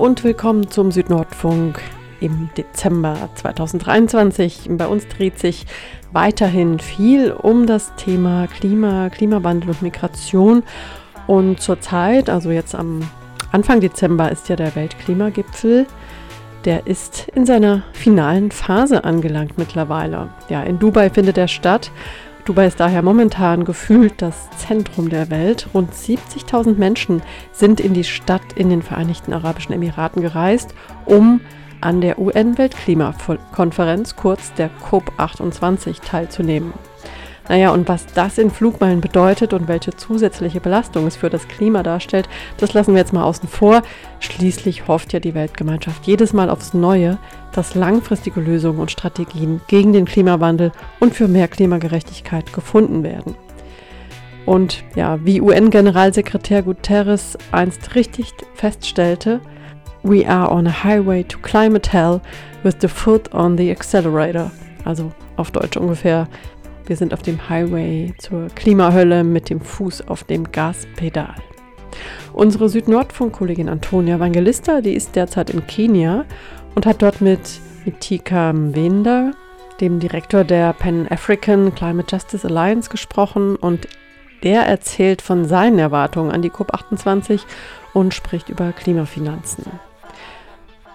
Und willkommen zum Südnordfunk im Dezember 2023. Bei uns dreht sich weiterhin viel um das Thema Klima, Klimawandel und Migration. Und zurzeit, also jetzt am Anfang Dezember, ist ja der Weltklimagipfel. Der ist in seiner finalen Phase angelangt mittlerweile. Ja, in Dubai findet er statt Dubai ist daher momentan gefühlt das Zentrum der Welt. Rund 70.000 Menschen sind in die Stadt in den Vereinigten Arabischen Emiraten gereist, um an der UN-Weltklimakonferenz, kurz der COP28, teilzunehmen. Naja, und was das in Flugmeilen bedeutet und welche zusätzliche Belastung es für das Klima darstellt, das lassen wir jetzt mal außen vor. Schließlich hofft ja die Weltgemeinschaft jedes Mal aufs Neue, dass langfristige Lösungen und Strategien gegen den Klimawandel und für mehr Klimagerechtigkeit gefunden werden. Und ja, wie UN-Generalsekretär Guterres einst richtig feststellte, We are on a highway to climate hell with the foot on the accelerator. Also auf Deutsch ungefähr, wir sind auf dem Highway zur Klimahölle mit dem Fuß auf dem Gaspedal. Unsere Südnordfunk-Kollegin Antonia Evangelista, die ist derzeit in Kenia und hat dort mit Mitika Mwenda, dem Direktor der Pan-African Climate Justice Alliance, gesprochen und der erzählt von seinen Erwartungen an die COP28 und spricht über Klimafinanzen.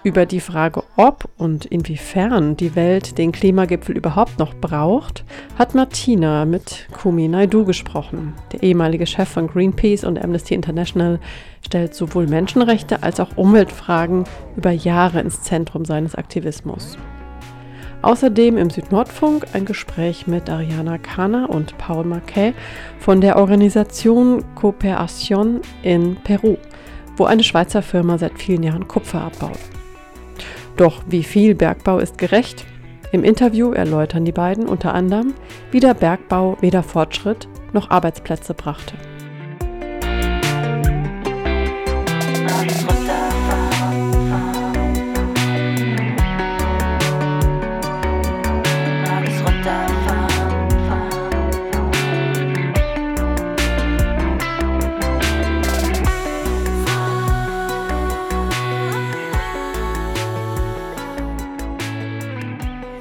Über die Frage, ob und inwiefern die Welt den Klimagipfel überhaupt noch braucht, hat Martina mit Kumi Naidu gesprochen. Der ehemalige Chef von Greenpeace und Amnesty International stellt sowohl Menschenrechte als auch Umweltfragen über Jahre ins Zentrum seines Aktivismus. Außerdem im Südnordfunk ein Gespräch mit Ariana Kana und Paul Marquet von der Organisation Cooperación in Peru, wo eine Schweizer Firma seit vielen Jahren Kupfer abbaut. Doch wie viel Bergbau ist gerecht? Im Interview erläutern die beiden unter anderem, wie der Bergbau weder Fortschritt noch Arbeitsplätze brachte.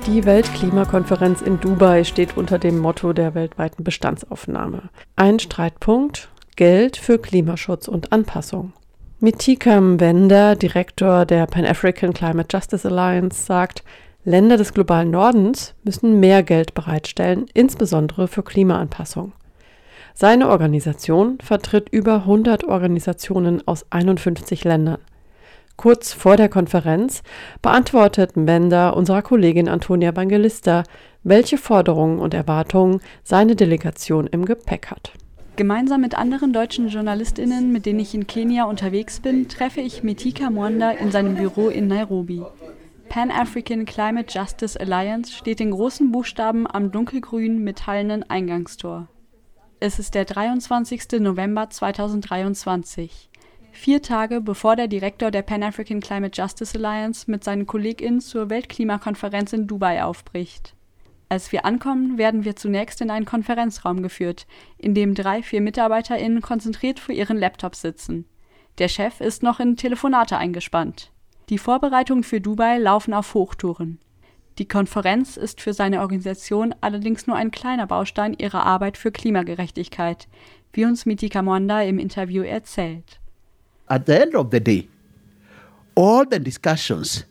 Die Weltklimakonferenz in Dubai steht unter dem Motto der weltweiten Bestandsaufnahme. Ein Streitpunkt Geld für Klimaschutz und Anpassung. Mitika Mwenda, Direktor der Pan-African Climate Justice Alliance, sagt, Länder des globalen Nordens müssen mehr Geld bereitstellen, insbesondere für Klimaanpassung. Seine Organisation vertritt über 100 Organisationen aus 51 Ländern. Kurz vor der Konferenz beantwortet Mbenda unserer Kollegin Antonia Bangelista, welche Forderungen und Erwartungen seine Delegation im Gepäck hat. Gemeinsam mit anderen deutschen JournalistInnen, mit denen ich in Kenia unterwegs bin, treffe ich Mitika Mwanda in seinem Büro in Nairobi. Pan-African Climate Justice Alliance steht in großen Buchstaben am dunkelgrünen metallenen Eingangstor. Es ist der 23. November 2023 vier Tage bevor der Direktor der Pan-African Climate Justice Alliance mit seinen KollegInnen zur Weltklimakonferenz in Dubai aufbricht. Als wir ankommen, werden wir zunächst in einen Konferenzraum geführt, in dem drei, vier MitarbeiterInnen konzentriert vor ihren Laptops sitzen. Der Chef ist noch in Telefonate eingespannt. Die Vorbereitungen für Dubai laufen auf Hochtouren. Die Konferenz ist für seine Organisation allerdings nur ein kleiner Baustein ihrer Arbeit für Klimagerechtigkeit, wie uns Mitika Mwanda im Interview erzählt at the end of the day, all the discussions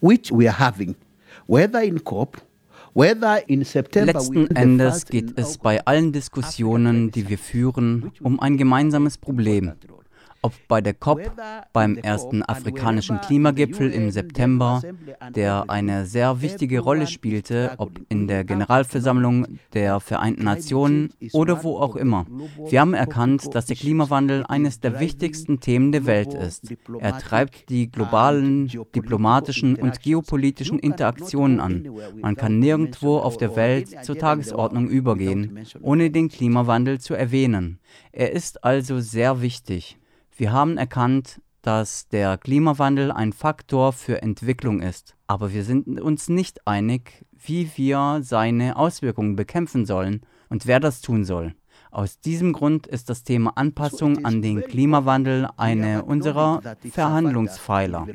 which we are having, whether in COP, Letzten Endes geht es bei allen Diskussionen, die wir führen, um ein gemeinsames Problem. Ob bei der COP, beim ersten afrikanischen Klimagipfel im September, der eine sehr wichtige Rolle spielte, ob in der Generalversammlung der Vereinten Nationen oder wo auch immer. Wir haben erkannt, dass der Klimawandel eines der wichtigsten Themen der Welt ist. Er treibt die globalen, diplomatischen und geopolitischen Interaktionen an. Man kann nirgendwo auf der Welt zur Tagesordnung übergehen, ohne den Klimawandel zu erwähnen. Er ist also sehr wichtig. Wir haben erkannt, dass der Klimawandel ein Faktor für Entwicklung ist, aber wir sind uns nicht einig, wie wir seine Auswirkungen bekämpfen sollen und wer das tun soll. Aus diesem Grund ist das Thema Anpassung an den Klimawandel eine unserer Verhandlungspfeiler.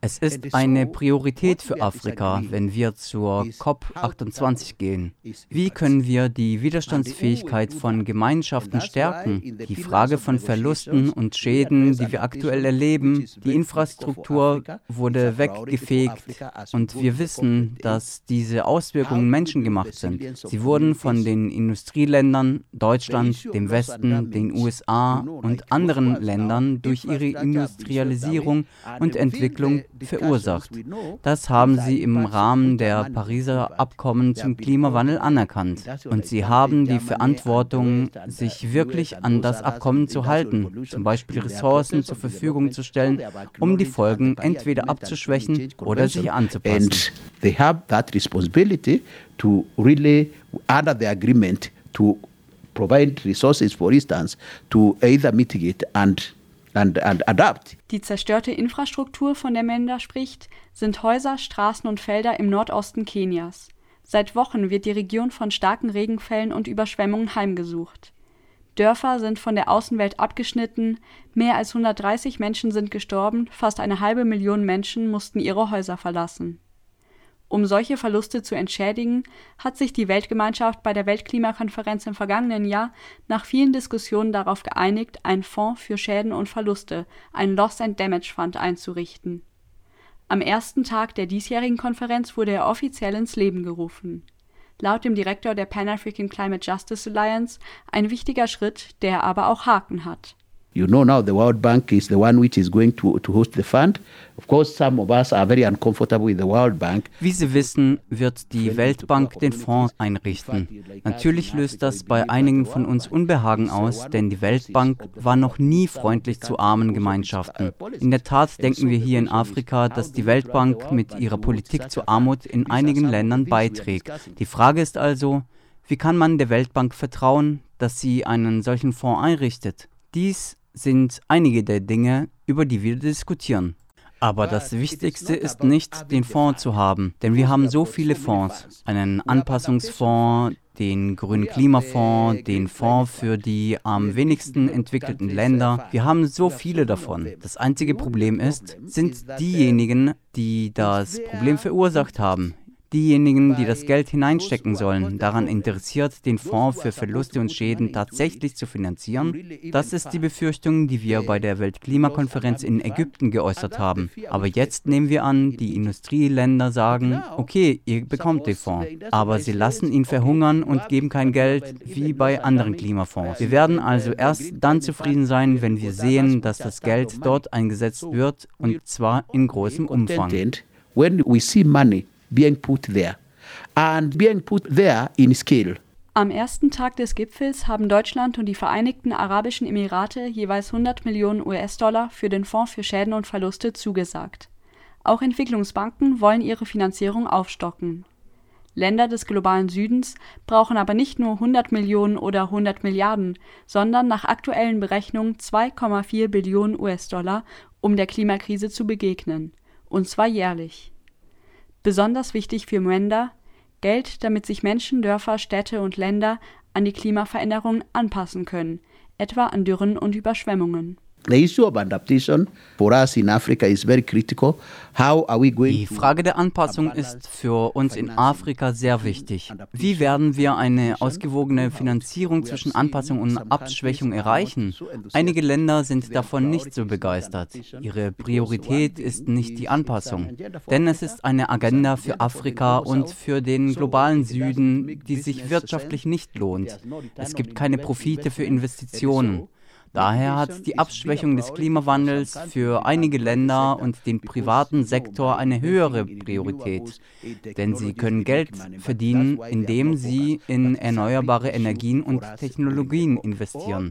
Es ist eine Priorität für Afrika, wenn wir zur COP28 gehen. Wie können wir die Widerstandsfähigkeit von Gemeinschaften stärken? Die Frage von Verlusten und Schäden, die wir aktuell erleben, die Infrastruktur wurde weggefegt und wir wissen, dass diese Auswirkungen menschengemacht sind. Sie wurden von den Industrieländern Deutschland Deutschland, dem Westen, den USA und anderen Ländern durch ihre Industrialisierung und Entwicklung verursacht. Das haben sie im Rahmen der Pariser Abkommen zum Klimawandel anerkannt. Und sie haben die Verantwortung, sich wirklich an das Abkommen zu halten, zum Beispiel Ressourcen zur Verfügung zu stellen, um die Folgen entweder abzuschwächen oder sich anzupassen. To really under the agreement to provide resources, for instance, to either mitigate and And, and adapt. Die zerstörte Infrastruktur, von der Menda spricht, sind Häuser, Straßen und Felder im Nordosten Kenias. Seit Wochen wird die Region von starken Regenfällen und Überschwemmungen heimgesucht. Dörfer sind von der Außenwelt abgeschnitten, mehr als 130 Menschen sind gestorben, fast eine halbe Million Menschen mussten ihre Häuser verlassen. Um solche Verluste zu entschädigen, hat sich die Weltgemeinschaft bei der Weltklimakonferenz im vergangenen Jahr nach vielen Diskussionen darauf geeinigt, einen Fonds für Schäden und Verluste, einen Loss and Damage Fund einzurichten. Am ersten Tag der diesjährigen Konferenz wurde er offiziell ins Leben gerufen. Laut dem Direktor der Pan African Climate Justice Alliance ein wichtiger Schritt, der aber auch Haken hat You know now the World Bank is the one which is going to, to host the fund. Of course, some of us are very uncomfortable with the World Bank. Wie Sie wissen, wird die Weltbank den Fonds einrichten. Natürlich löst das bei einigen von uns Unbehagen aus, denn die Weltbank war noch nie freundlich zu armen Gemeinschaften. In der Tat denken wir hier in Afrika, dass die Weltbank mit ihrer Politik zur Armut in einigen Ländern beiträgt. Die Frage ist also, wie kann man der Weltbank vertrauen, dass sie einen solchen Fonds einrichtet? Dies sind einige der Dinge, über die wir diskutieren. Aber das Wichtigste ist nicht, den Fonds zu haben, denn wir haben so viele Fonds. Einen Anpassungsfonds, den grünen Klimafonds, den Fonds für die am wenigsten entwickelten Länder. Wir haben so viele davon. Das einzige Problem ist, sind diejenigen, die das Problem verursacht haben diejenigen, die das Geld hineinstecken sollen, daran interessiert, den Fonds für Verluste und Schäden tatsächlich zu finanzieren? Das ist die Befürchtung, die wir bei der Weltklimakonferenz in Ägypten geäußert haben. Aber jetzt nehmen wir an, die Industrieländer sagen, okay, ihr bekommt den Fonds, aber sie lassen ihn verhungern und geben kein Geld wie bei anderen Klimafonds. Wir werden also erst dann zufrieden sein, wenn wir sehen, dass das Geld dort eingesetzt wird und zwar in großem Umfang. When we see money being put there and being put there in scale. Am ersten Tag des Gipfels haben Deutschland und die Vereinigten Arabischen Emirate jeweils 100 Millionen US-Dollar für den Fonds für Schäden und Verluste zugesagt. Auch Entwicklungsbanken wollen ihre Finanzierung aufstocken. Länder des globalen Südens brauchen aber nicht nur 100 Millionen oder 100 Milliarden, sondern nach aktuellen Berechnungen 2,4 Billionen US-Dollar, um der Klimakrise zu begegnen, und zwar jährlich. Besonders wichtig für Mwenda Geld, damit sich Menschen, Dörfer, Städte und Länder an die Klimaveränderung anpassen können, etwa an Dürren und Überschwemmungen The issue of adaptation for us in Africa is very critical. How are we going Die Frage der Anpassung ist für uns in Afrika sehr wichtig. Wie werden wir eine ausgewogene Finanzierung zwischen Anpassung und Abschwächung erreichen? Einige Länder sind davon nicht so begeistert. Ihre Priorität ist nicht die Anpassung, denn es ist eine Agenda für Afrika und für den globalen Süden, die sich wirtschaftlich nicht lohnt. Es gibt keine Profite für Investitionen. Daher hat die Abschwächung des Klimawandels für einige Länder und den privaten Sektor eine höhere Priorität, denn sie können Geld verdienen, indem sie in erneuerbare Energien und Technologien investieren.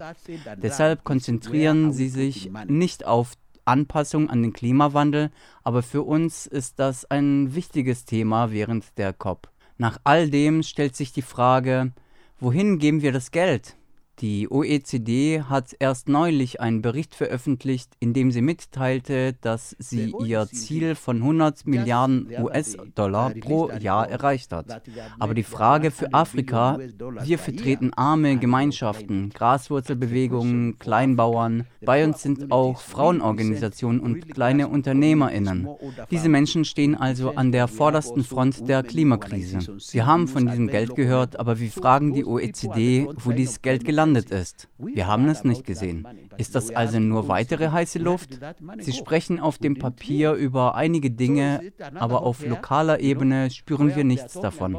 Deshalb konzentrieren sie sich nicht auf Anpassung an den Klimawandel, aber für uns ist das ein wichtiges Thema während der COP. Nach all dem stellt sich die Frage, wohin geben wir das Geld? Die OECD hat erst neulich einen Bericht veröffentlicht, in dem sie mitteilte, dass sie ihr Ziel von 100 Milliarden US-Dollar pro Jahr erreicht hat. Aber die Frage für Afrika, wir vertreten arme Gemeinschaften, Graswurzelbewegungen, Kleinbauern, bei uns sind auch Frauenorganisationen und kleine Unternehmerinnen. Diese Menschen stehen also an der vordersten Front der Klimakrise. Wir haben von diesem Geld gehört, aber wir fragen die OECD, wo dieses Geld gelandet gelandet ist. Wir haben es nicht gesehen. Ist das also nur weitere heiße Luft? Sie sprechen auf dem Papier über einige Dinge, aber auf lokaler Ebene spüren wir nichts davon.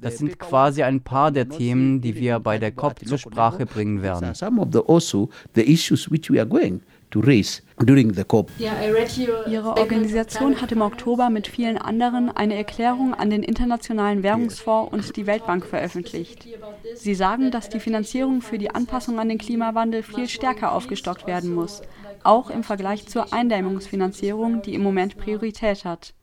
Das sind quasi ein paar der Themen, die wir bei der COP zur Sprache bringen werden to raise during the COP. Ihre Organisation hat im Oktober mit vielen anderen eine Erklärung an den Internationalen Währungsfonds und die Weltbank veröffentlicht. Sie sagen, dass die Finanzierung für die Anpassung an den Klimawandel viel stärker aufgestockt werden muss, auch im Vergleich zur Eindämmungsfinanzierung, die im Moment Priorität hat.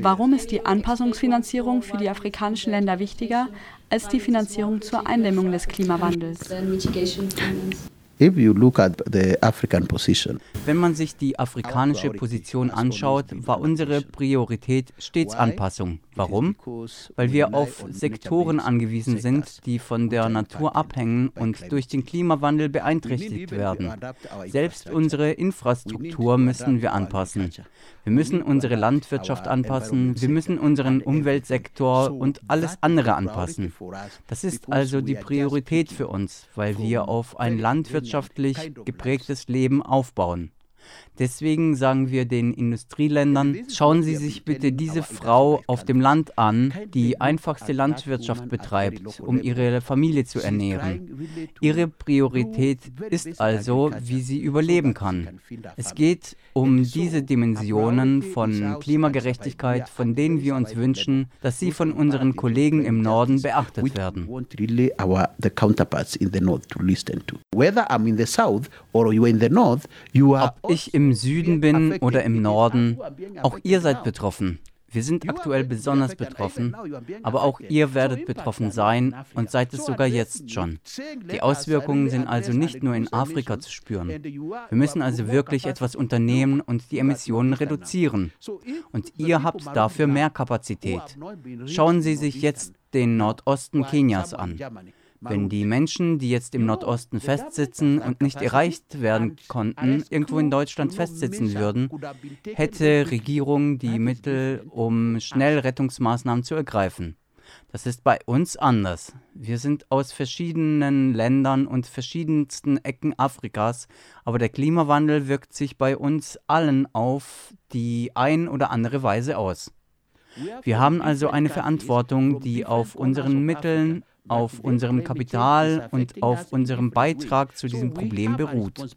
Warum ist die Anpassungsfinanzierung für die afrikanischen Länder wichtiger als die Finanzierung zur Eindämmung des Klimawandels? Wenn man sich die afrikanische Position anschaut, war unsere Priorität stets Anpassung. Warum? Weil wir auf Sektoren angewiesen sind, die von der Natur abhängen und durch den Klimawandel beeinträchtigt werden. Selbst unsere Infrastruktur müssen wir anpassen. Wir müssen unsere Landwirtschaft anpassen, wir müssen unseren Umweltsektor und alles andere anpassen. Das ist also die Priorität für uns, weil wir auf ein landwirtschaftlich geprägtes Leben aufbauen. Deswegen sagen wir den Industrieländern, schauen Sie sich bitte diese Frau auf dem Land an, die einfachste Landwirtschaft betreibt, um ihre Familie zu ernähren. Ihre Priorität ist also, wie sie überleben kann. Es geht um diese Dimensionen von Klimagerechtigkeit, von denen wir uns wünschen, dass sie von unseren Kollegen im Norden beachtet werden. Ob ich im Süden bin oder im Norden, auch ihr seid betroffen. Wir sind aktuell besonders betroffen, aber auch ihr werdet betroffen sein und seid es sogar jetzt schon. Die Auswirkungen sind also nicht nur in Afrika zu spüren. Wir müssen also wirklich etwas unternehmen und die Emissionen reduzieren. Und ihr habt dafür mehr Kapazität. Schauen Sie sich jetzt den Nordosten Kenias an. Wenn die Menschen, die jetzt im Nordosten festsitzen und nicht erreicht werden konnten, irgendwo in Deutschland festsitzen würden, hätte Regierung die Mittel, um schnell Rettungsmaßnahmen zu ergreifen. Das ist bei uns anders. Wir sind aus verschiedenen Ländern und verschiedensten Ecken Afrikas, aber der Klimawandel wirkt sich bei uns allen auf die ein oder andere Weise aus. Wir haben also eine Verantwortung, die auf unseren Mitteln auf unserem Kapital und auf unserem Beitrag zu diesem Problem beruht.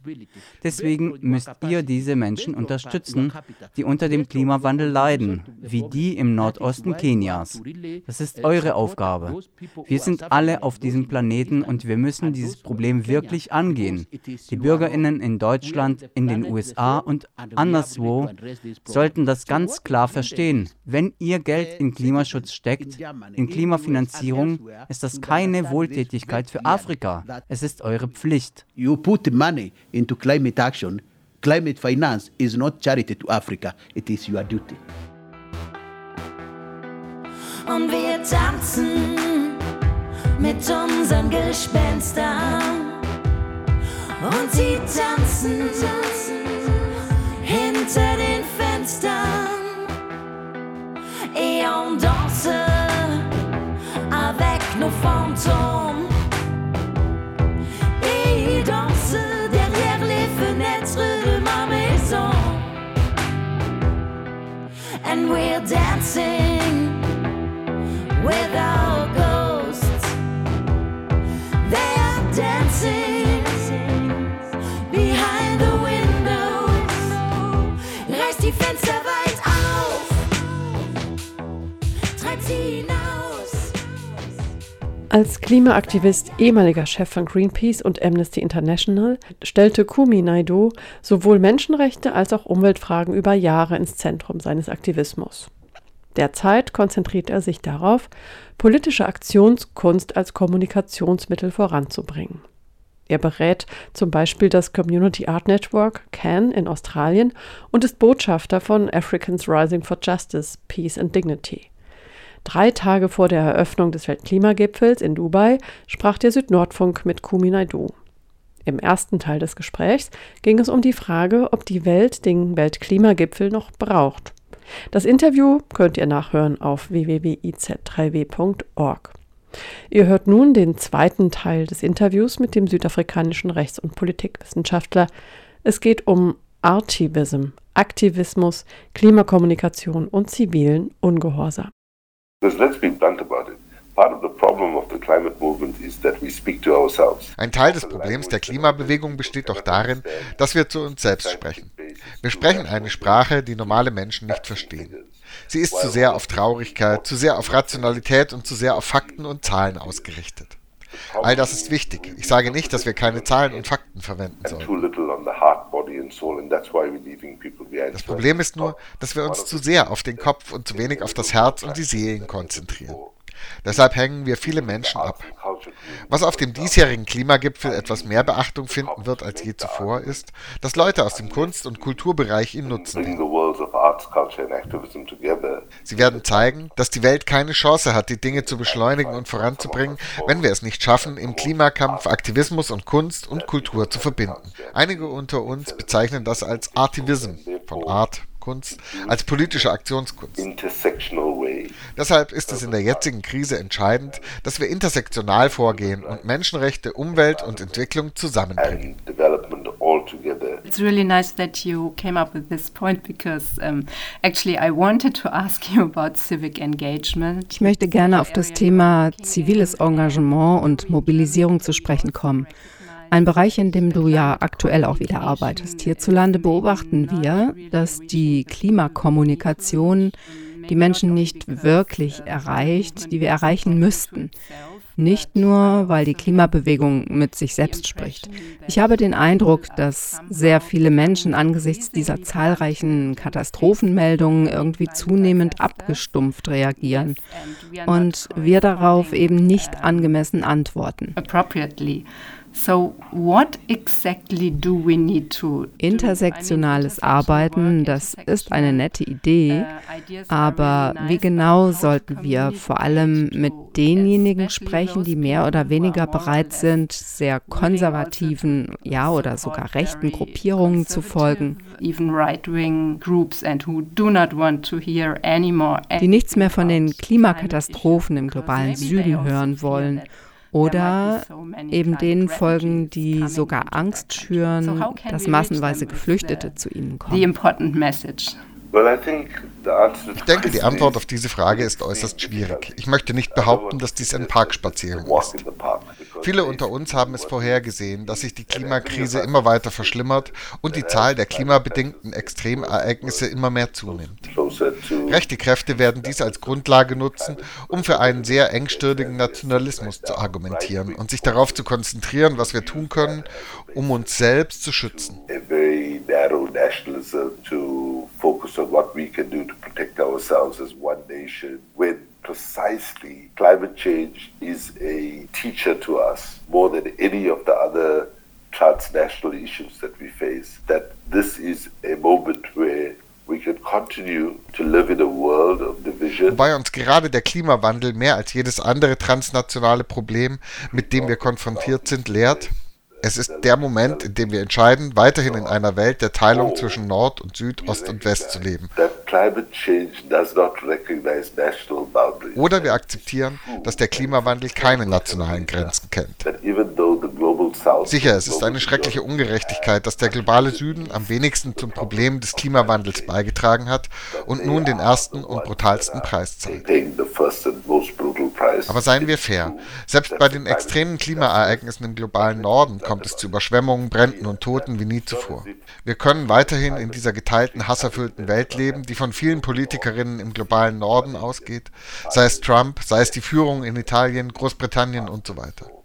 Deswegen müsst ihr diese Menschen unterstützen, die unter dem Klimawandel leiden, wie die im Nordosten Kenias. Das ist eure Aufgabe. Wir sind alle auf diesem Planeten und wir müssen dieses Problem wirklich angehen. Die Bürgerinnen in Deutschland, in den USA und anderswo sollten das ganz klar verstehen. Wenn ihr Geld in Klimaschutz steckt, in Klimafinanzierung, ist das keine Wohltätigkeit für Afrika. Es ist eure Pflicht. You put money into climate action. Climate finance is not charity to Africa. It is your duty. Und wir tanzen mit unseren Gespenstern. Und sie tanzen, tanzen hinter den Fenstern. Et on danse fantômes. Et ils dansent derrière les fenêtres de ma maison. And we're dancing with Als Klimaaktivist, ehemaliger Chef von Greenpeace und Amnesty International, stellte Kumi Naidu sowohl Menschenrechte als auch Umweltfragen über Jahre ins Zentrum seines Aktivismus. Derzeit konzentriert er sich darauf, politische Aktionskunst als Kommunikationsmittel voranzubringen. Er berät zum Beispiel das Community Art Network CAN in Australien und ist Botschafter von Africans Rising for Justice, Peace and Dignity. Drei Tage vor der Eröffnung des Weltklimagipfels in Dubai sprach der Südnordfunk mit Kumi Naidu. Im ersten Teil des Gesprächs ging es um die Frage, ob die Welt den Weltklimagipfel noch braucht. Das Interview könnt ihr nachhören auf www.iz3w.org. Ihr hört nun den zweiten Teil des Interviews mit dem südafrikanischen Rechts- und Politikwissenschaftler. Es geht um Artivism, Aktivismus, Klimakommunikation und zivilen Ungehorsam. Ein Teil des Problems der Klimabewegung besteht doch darin, dass wir zu uns selbst sprechen. Wir sprechen eine Sprache, die normale Menschen nicht verstehen. Sie ist zu sehr auf Traurigkeit, zu sehr auf Rationalität und zu sehr auf Fakten und Zahlen ausgerichtet. All das ist wichtig. Ich sage nicht, dass wir keine Zahlen und Fakten verwenden sollen. Das Problem ist nur, dass wir uns zu sehr auf den Kopf und zu wenig auf das Herz und die Seelen konzentrieren. Deshalb hängen wir viele Menschen ab. Was auf dem diesjährigen Klimagipfel etwas mehr Beachtung finden wird als je zuvor, ist, dass Leute aus dem Kunst- und Kulturbereich ihn nutzen. Sie werden zeigen, dass die Welt keine Chance hat, die Dinge zu beschleunigen und voranzubringen, wenn wir es nicht schaffen, im Klimakampf Aktivismus und Kunst und Kultur zu verbinden. Einige unter uns bezeichnen das als Artivism, von Art, Kunst als politische Aktionskunst. Deshalb ist es in der jetzigen Krise entscheidend, dass wir intersektional vorgehen und Menschenrechte, Umwelt und Entwicklung zusammenbringen. It's really nice that you came up with this point because um, actually I wanted to ask you about civic engagement. Ich möchte gerne auf das Thema ziviles Engagement und Mobilisierung zu sprechen kommen. Ein Bereich, in dem du ja aktuell auch wieder arbeitest. Hierzulande beobachten wir, dass die Klimakommunikation die Menschen nicht wirklich erreicht, die wir erreichen müssten. Nicht nur, weil die Klimabewegung mit sich selbst spricht. Ich habe den Eindruck, dass sehr viele Menschen angesichts dieser zahlreichen Katastrophenmeldungen irgendwie zunehmend abgestumpft reagieren und wir darauf eben nicht angemessen antworten. So what exactly do we need to Intersektionales Arbeiten, das ist eine nette Idee, aber wie genau sollten wir vor allem mit denjenigen sprechen, die mehr oder weniger bereit sind, sehr konservativen, ja oder sogar rechten Gruppierungen zu folgen, die nichts mehr von den Klimakatastrophen im globalen Süden hören wollen oder eben denen folgen, die sogar Angst schüren, dass massenweise Geflüchtete zu ihnen kommen. Ich denke, die Antwort auf diese Frage ist äußerst schwierig. Ich möchte nicht behaupten, dass dies ein Parkspaziergang ist. Viele unter uns haben es vorhergesehen, dass sich die Klimakrise immer weiter verschlimmert und die Zahl der klimabedingten Extremereignisse immer mehr zunimmt. Rechte Kräfte werden dies als Grundlage nutzen, um für einen sehr engstirnigen Nationalismus zu argumentieren und sich darauf zu konzentrieren, was wir tun können, um uns selbst zu schützen. focus on what we can do to protect ourselves as one nation when precisely climate change is a teacher to us more than any of the other transnational issues that we face. That this is a moment where we can continue to live in a world of division. Wobei uns gerade der Klimawandel mehr als jedes andere transnationale Problem, mit dem wir konfrontiert sind, lehrt, es ist der Moment, in dem wir entscheiden, weiterhin in einer Welt der Teilung zwischen Nord und Süd, Ost und West zu leben. Oder wir akzeptieren, dass der Klimawandel keine nationalen Grenzen kennt. Sicher, es ist eine schreckliche Ungerechtigkeit, dass der globale Süden am wenigsten zum Problem des Klimawandels beigetragen hat und nun den ersten und brutalsten Preis zahlt. Aber seien wir fair, selbst bei den extremen Klimaereignissen im globalen Norden kommt es zu Überschwemmungen, Bränden und Toten wie nie zuvor. Wir können weiterhin in dieser geteilten, hasserfüllten Welt leben, die von vielen Politikerinnen im globalen Norden ausgeht, sei es Trump, sei es die Führung in Italien, Großbritannien und so weiter.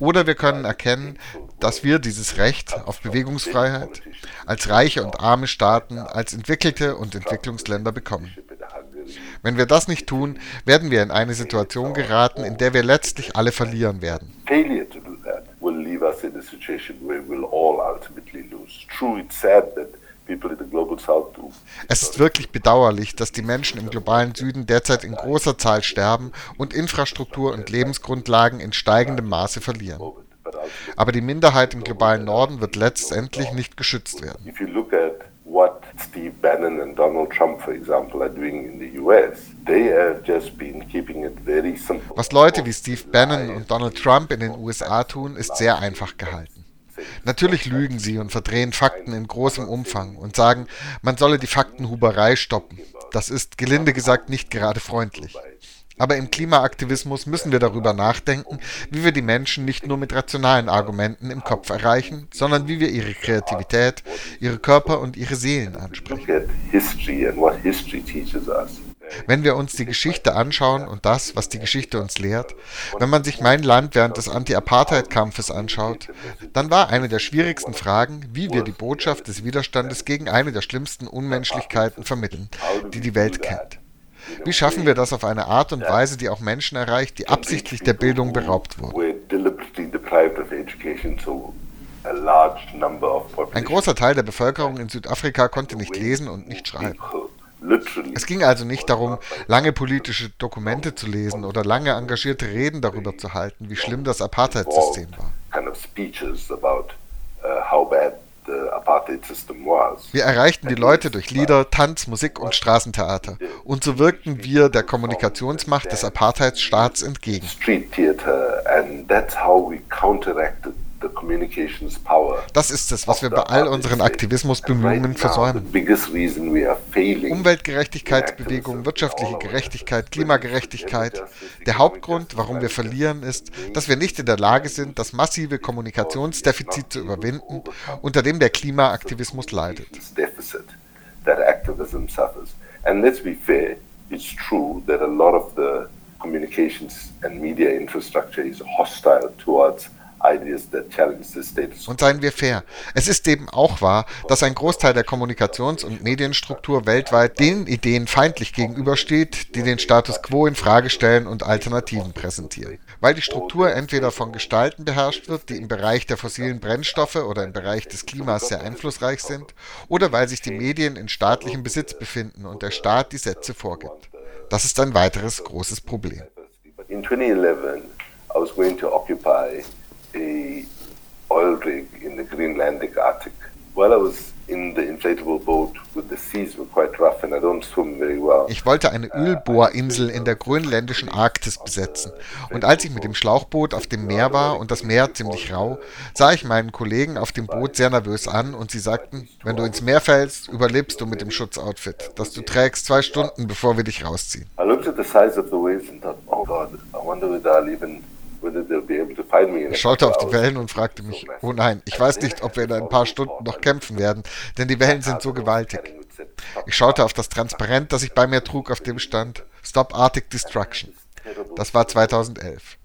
Oder wir können erkennen, dass wir dieses Recht auf Bewegungsfreiheit als reiche und arme Staaten, als entwickelte und Entwicklungsländer bekommen. Wenn wir das nicht tun, werden wir in eine Situation geraten, in der wir letztlich alle verlieren werden. Es ist wirklich bedauerlich, dass die Menschen im globalen Süden derzeit in großer Zahl sterben und Infrastruktur und Lebensgrundlagen in steigendem Maße verlieren. Aber die Minderheit im globalen Norden wird letztendlich nicht geschützt werden. what Steve Bannon and Donald Trump, for example, are doing in the US. They have just been keeping it very simple. Was Leute wie Steve Bannon und Donald Trump in den USA tun, ist sehr einfach gehalten. Natürlich lügen sie und verdrehen Fakten in großem Umfang und sagen, man solle die Faktenhuberei stoppen. Das ist gelinde gesagt nicht gerade freundlich. Aber im Klimaaktivismus müssen wir darüber nachdenken, wie wir die Menschen nicht nur mit rationalen Argumenten im Kopf erreichen, sondern wie wir ihre Kreativität, ihre Körper und ihre Seelen ansprechen. Wenn wir uns die Geschichte anschauen und das, was die Geschichte uns lehrt, wenn man sich mein Land während des Anti-Apartheid-Kampfes anschaut, dann war eine der schwierigsten Fragen, wie wir die Botschaft des Widerstandes gegen eine der schlimmsten Unmenschlichkeiten vermitteln, die die Welt kennt. Wie schaffen wir das auf eine Art und Weise, die auch Menschen erreicht, die absichtlich der Bildung beraubt wurden? Ein großer Teil der Bevölkerung in Südafrika konnte nicht lesen und nicht schreiben. Es ging also nicht darum, lange politische Dokumente zu lesen oder lange engagierte Reden darüber zu halten, wie schlimm das Apartheid-System war. Wir erreichten die Leute durch Lieder, Tanz, Musik und Straßentheater. Und so wirkten wir der Kommunikationsmacht des Apartheidsstaats entgegen. Street theater and that's how we counteracted das ist es, was wir bei all unseren Aktivismusbemühungen versäumen. Umweltgerechtigkeitsbewegung, wirtschaftliche Gerechtigkeit, Klimagerechtigkeit. Der Hauptgrund, warum wir verlieren, ist, dass wir nicht in der Lage sind, das massive Kommunikationsdefizit zu überwinden, unter dem der Klimaaktivismus leidet. And let's be fair, it's true that a lot of the communications and media infrastructure is hostile towards und seien wir fair, es ist eben auch wahr, dass ein Großteil der Kommunikations- und Medienstruktur weltweit den Ideen feindlich gegenübersteht, die den Status quo in Frage stellen und Alternativen präsentieren. Weil die Struktur entweder von Gestalten beherrscht wird, die im Bereich der fossilen Brennstoffe oder im Bereich des Klimas sehr einflussreich sind, oder weil sich die Medien in staatlichem Besitz befinden und der Staat die Sätze vorgibt. Das ist ein weiteres großes Problem. In 2011, I was going to occupy a oil rig in the Greenlandic Arctic. While I was in the inflatable boat with the seas were quite rough and I don't swim very well. Ich wollte eine Ölbohrinsel in der grönländischen Arktis besetzen und als ich mit dem Schlauchboot auf dem Meer war und das Meer ziemlich rau, sah ich meinen Kollegen auf dem Boot sehr nervös an und sie sagten, wenn du ins Meer fällst, überlebst du mit dem Schutzoutfit, das du trägst zwei Stunden bevor wir dich rausziehen. I looked at the size of the waves and thought, oh God, I wonder whether I'll even schaute auf die Wellen und fragte mich, oh nein, ich weiß nicht, ob wir in ein paar Stunden noch kämpfen werden, denn die Wellen sind so gewaltig. Ich schaute auf das Transparent, das ich bei mir trug, auf dem stand Stop Arctic Destruction. Das war 2011.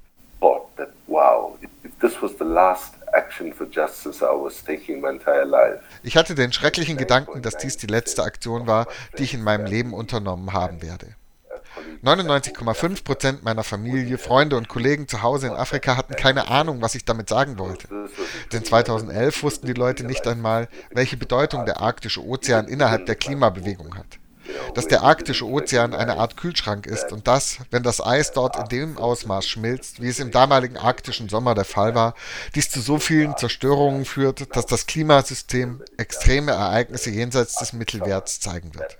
Ich hatte den schrecklichen Gedanken, dass dies die letzte Aktion war, die ich in meinem Leben unternommen haben werde. 99,5 Prozent meiner Familie, Freunde und Kollegen zu Hause in Afrika hatten keine Ahnung, was ich damit sagen wollte. Denn 2011 wussten die Leute nicht einmal, welche Bedeutung der arktische Ozean innerhalb der Klimabewegung hat. Dass der arktische Ozean eine Art Kühlschrank ist und dass, wenn das Eis dort in dem Ausmaß schmilzt, wie es im damaligen arktischen Sommer der Fall war, dies zu so vielen Zerstörungen führt, dass das Klimasystem extreme Ereignisse jenseits des Mittelwerts zeigen wird.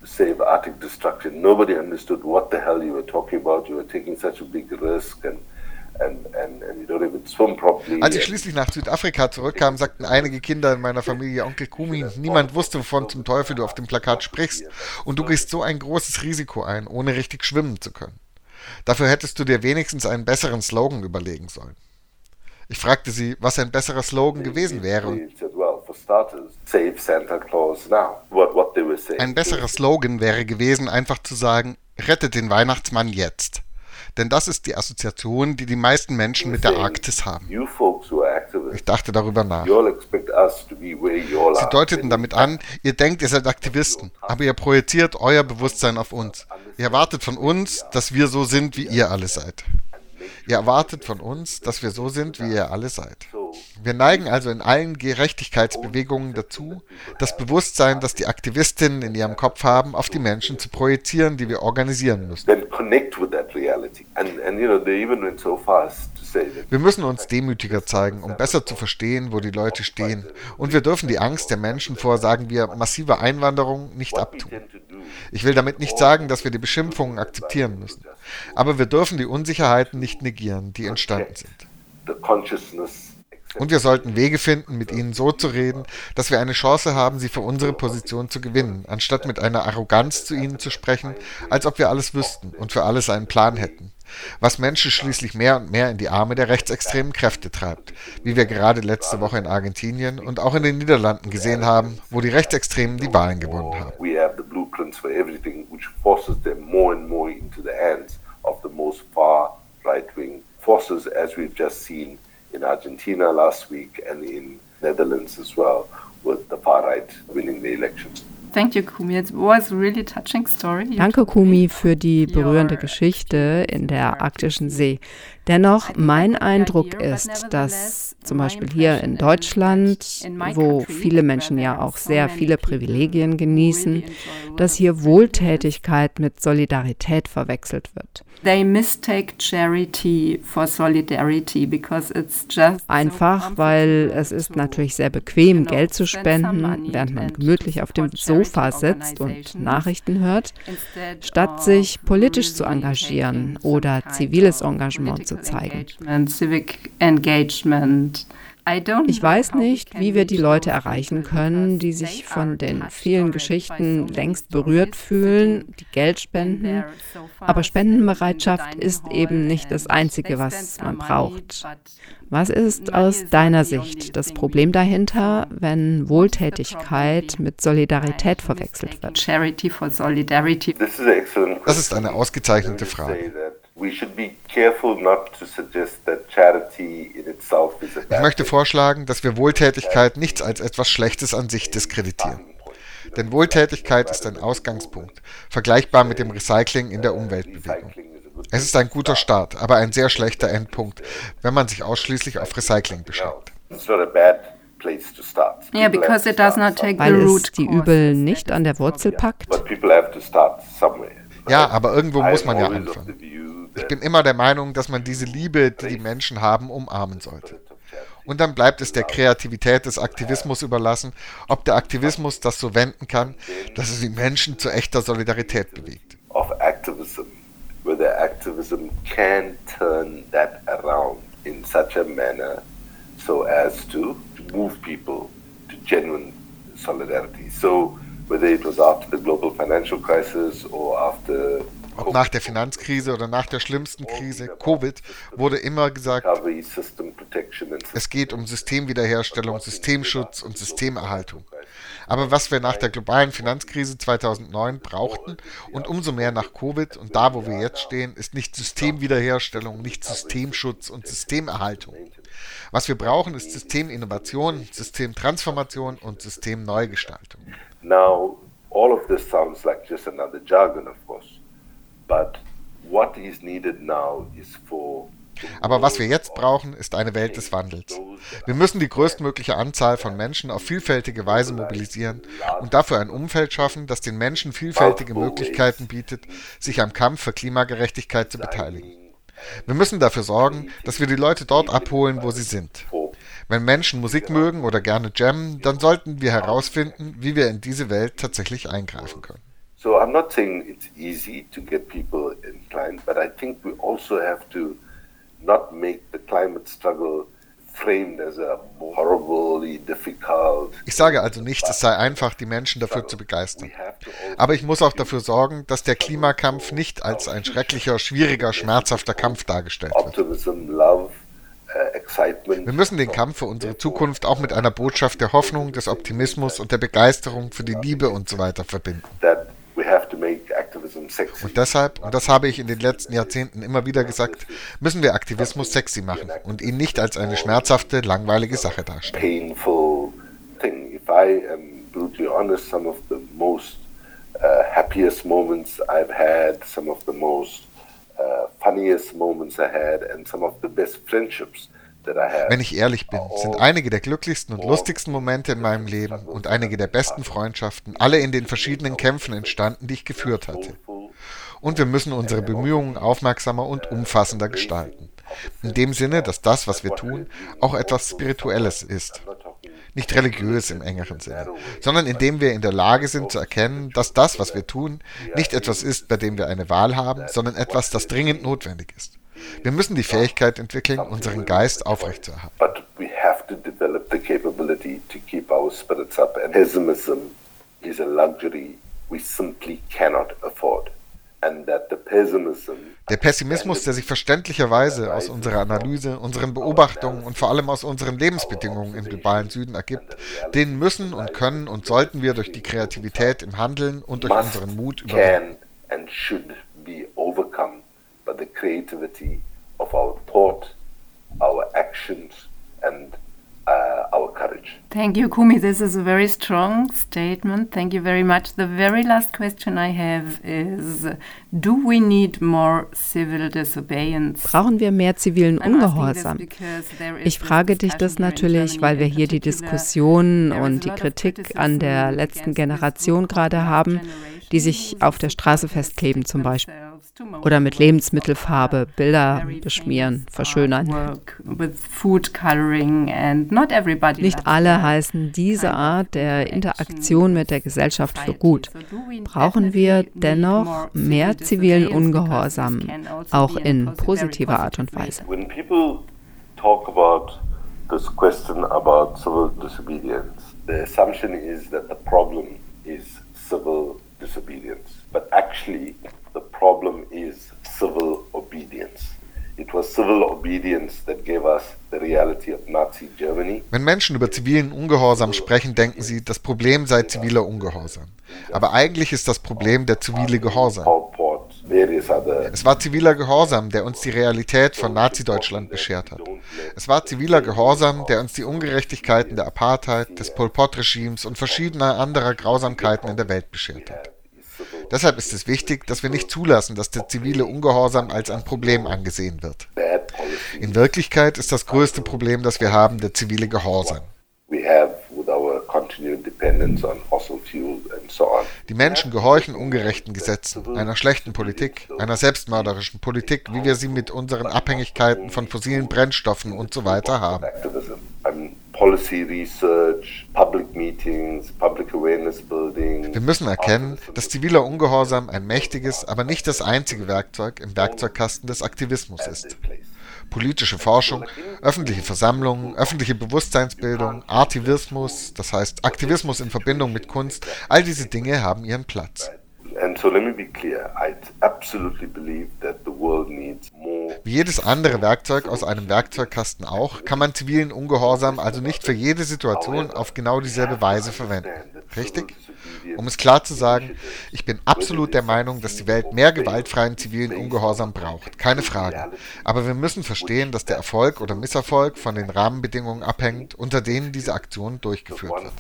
Nobody understood what the hell you were talking about. You were taking such a big risk and als ich schließlich nach Südafrika zurückkam, sagten einige Kinder in meiner Familie, Onkel Kumi, niemand wusste, wovon zum Teufel du auf dem Plakat sprichst. Und du gehst so ein großes Risiko ein, ohne richtig schwimmen zu können. Dafür hättest du dir wenigstens einen besseren Slogan überlegen sollen. Ich fragte sie, was ein besserer Slogan gewesen wäre. Ein besserer Slogan wäre gewesen, einfach zu sagen, rettet den Weihnachtsmann jetzt. Denn das ist die Assoziation, die die meisten Menschen mit der Arktis haben. Ich dachte darüber nach. Sie deuteten damit an, ihr denkt, ihr seid Aktivisten, aber ihr projiziert euer Bewusstsein auf uns. Ihr erwartet von uns, dass wir so sind, wie ihr alle seid. Ihr erwartet von uns, dass wir so sind, wie ihr alle seid. Wir neigen also in allen Gerechtigkeitsbewegungen dazu, das Bewusstsein, das die Aktivistinnen in ihrem Kopf haben, auf die Menschen zu projizieren, die wir organisieren müssen. Wir müssen uns demütiger zeigen, um besser zu verstehen, wo die Leute stehen. Und wir dürfen die Angst der Menschen vor, sagen wir, massiver Einwanderung nicht abtun. Ich will damit nicht sagen, dass wir die Beschimpfungen akzeptieren müssen. Aber wir dürfen die Unsicherheiten nicht negieren, die entstanden sind. Und wir sollten Wege finden, mit ihnen so zu reden, dass wir eine Chance haben, sie für unsere Position zu gewinnen, anstatt mit einer Arroganz zu ihnen zu sprechen, als ob wir alles wüssten und für alles einen Plan hätten. Was Menschen schließlich mehr und mehr in die Arme der rechtsextremen Kräfte treibt, wie wir gerade letzte Woche in Argentinien und auch in den Niederlanden gesehen haben, wo die Rechtsextremen die Wahlen gewonnen haben. Forces them more and more into the hands of the most far right wing forces, as we've just seen in Argentina last week and in Netherlands as well, with the far right winning the election. Thank you, Kumi. It was a really touching story. Danke, Kumi, für die berührende Geschichte in der Arktischen See. Dennoch, mein Eindruck ist, dass zum Beispiel hier in Deutschland, wo viele Menschen ja auch sehr viele Privilegien genießen, dass hier Wohltätigkeit mit Solidarität verwechselt wird. Einfach, weil es ist natürlich sehr bequem, Geld zu spenden, während man gemütlich auf dem Sofa sitzt und Nachrichten hört, statt sich politisch zu engagieren oder ziviles Engagement zu zeigen. Ich weiß nicht, wie wir die Leute erreichen können, die sich von den vielen Geschichten längst berührt fühlen, die Geld spenden. Aber Spendenbereitschaft ist eben nicht das Einzige, was man braucht. Was ist aus deiner Sicht das Problem dahinter, wenn Wohltätigkeit mit Solidarität verwechselt wird? Das ist eine ausgezeichnete Frage. Ich möchte vorschlagen, dass wir Wohltätigkeit nicht als etwas Schlechtes an sich diskreditieren. Denn Wohltätigkeit ist ein Ausgangspunkt, vergleichbar mit dem Recycling in der Umweltbewegung. Es ist ein guter Start, aber ein sehr schlechter Endpunkt, wenn man sich ausschließlich auf Recycling beschränkt. Yeah, because it does not take Weil es die Übel nicht an der Wurzel packt. Ja, aber irgendwo muss man ja anfangen. Ich bin immer der Meinung, dass man diese Liebe, die die Menschen haben, umarmen sollte. Und dann bleibt es der Kreativität des Aktivismus überlassen, ob der Aktivismus das so wenden kann, dass es die Menschen zu echter Solidarität bewegt. In such a manner so as to move people to genuine solidarity. So whether it was after the global financial crisis or after ob nach der Finanzkrise oder nach der schlimmsten Krise, Covid, wurde immer gesagt, es geht um Systemwiederherstellung, Systemschutz und Systemerhaltung. Aber was wir nach der globalen Finanzkrise 2009 brauchten und umso mehr nach Covid und da, wo wir jetzt stehen, ist nicht Systemwiederherstellung, nicht Systemschutz und Systemerhaltung. Was wir brauchen, ist Systeminnovation, Systemtransformation und Systemneugestaltung. Now, all of this sounds like just another jargon, of course. But what is needed now is for Aber was wir jetzt brauchen, ist eine Welt des Wandels. Wir müssen die größtmögliche Anzahl von Menschen auf vielfältige Weise mobilisieren und dafür ein Umfeld schaffen, das den Menschen vielfältige Möglichkeiten bietet, sich am Kampf für Klimagerechtigkeit zu beteiligen. Wir müssen dafür sorgen, dass wir die Leute dort abholen, wo sie sind. Wenn Menschen Musik mögen oder gerne jammen, dann sollten wir herausfinden, wie wir in diese Welt tatsächlich eingreifen können. So I'm not saying it's easy to get people inclined, but I think we also have to not make the climate struggle ich sage also nicht, es sei einfach, die Menschen dafür zu begeistern. Aber ich muss auch dafür sorgen, dass der Klimakampf nicht als ein schrecklicher, schwieriger, schmerzhafter Kampf dargestellt wird. Uh, Wir müssen den Kampf für unsere Zukunft auch mit einer Botschaft der Hoffnung, des Optimismus und der Begeisterung für die Liebe und so weiter verbinden. Und deshalb, und das habe ich in den letzten Jahrzehnten immer wieder gesagt, müssen wir Aktivismus sexy machen und ihn nicht als eine schmerzhafte, langweilige Sache darstellen. Uh, happiest moments I've had, some of the most uh, funniest moments I had, and some of the best friendships wenn ich ehrlich bin, sind einige der glücklichsten und lustigsten Momente in meinem Leben und einige der besten Freundschaften alle in den verschiedenen Kämpfen entstanden, die ich geführt hatte. Und wir müssen unsere Bemühungen aufmerksamer und umfassender gestalten. In dem Sinne, dass das, was wir tun, auch etwas Spirituelles ist. Nicht religiös im engeren Sinne, sondern indem wir in der Lage sind zu erkennen, dass das, was wir tun, nicht etwas ist, bei dem wir eine Wahl haben, sondern etwas, das dringend notwendig ist. Wir müssen die Fähigkeit entwickeln, unseren Geist aufrechtzuerhalten. But we have to develop the capability to keep our spirits up. And pessimism is a luxury we simply cannot afford. Der Pessimismus, der sich verständlicherweise aus unserer Analyse, unseren Beobachtungen und vor allem aus unseren Lebensbedingungen im globalen Süden ergibt, den müssen und können und sollten wir durch die Kreativität im Handeln und durch unseren Mut überwinden but the creativity of our thought, our actions, and uh, our courage. Thank you, Kumi. This is a very strong statement. Thank you very much. The very last question I have is Do we need more civil disobedience? Brauchen wir mehr zivilen Ungehorsam? Ich frage dich das natürlich, weil wir hier die Diskussion und die Kritik an der letzten Generation gerade haben, die sich auf der Straße festkleben zum Beispiel oder mit Lebensmittelfarbe Bilder beschmieren, verschönern. Nicht alle heißen diese Art der Interaktion mit der Gesellschaft für gut. Brauchen wir dennoch mehr zivilen Ungehorsam, auch in positiver Art und Weise. this question about civil disobedience. The assumption is that the problem is civil disobedience. But actually, problem is civil obedience. It was civil obedience that gave us the reality of Nazi Germany. Wenn Menschen über zivilen Ungehorsam sprechen, denken sie, das Problem sei ziviler Ungehorsam. Aber eigentlich ist das Problem der zivile Gehorsam. Es war ziviler Gehorsam, der uns die Realität von Nazi-Deutschland beschert hat. Es war ziviler Gehorsam, der uns die Ungerechtigkeiten der Apartheid, des Pol Pot-Regimes und verschiedener anderer Grausamkeiten in der Welt beschert hat. Deshalb ist es wichtig, dass wir nicht zulassen, dass der zivile Ungehorsam als ein Problem angesehen wird. In Wirklichkeit ist das größte Problem, das wir haben, der zivile Gehorsam. Die Menschen gehorchen ungerechten Gesetzen, einer schlechten Politik, einer selbstmörderischen Politik, wie wir sie mit unseren Abhängigkeiten von fossilen Brennstoffen und so weiter haben. Wir müssen erkennen, dass ziviler Ungehorsam ein mächtiges, aber nicht das einzige Werkzeug im Werkzeugkasten des Aktivismus ist. Politische Forschung, öffentliche Versammlungen, öffentliche Bewusstseinsbildung, Artivismus, das heißt Aktivismus in Verbindung mit Kunst, all diese Dinge haben ihren Platz. Wie jedes andere Werkzeug aus einem Werkzeugkasten auch, kann man zivilen Ungehorsam also nicht für jede Situation auf genau dieselbe Weise verwenden. Richtig? Um es klar zu sagen, ich bin absolut der Meinung, dass die Welt mehr gewaltfreien zivilen Ungehorsam braucht. Keine Frage. Aber wir müssen verstehen, dass der Erfolg oder Misserfolg von den Rahmenbedingungen abhängt, unter denen diese Aktion durchgeführt wird.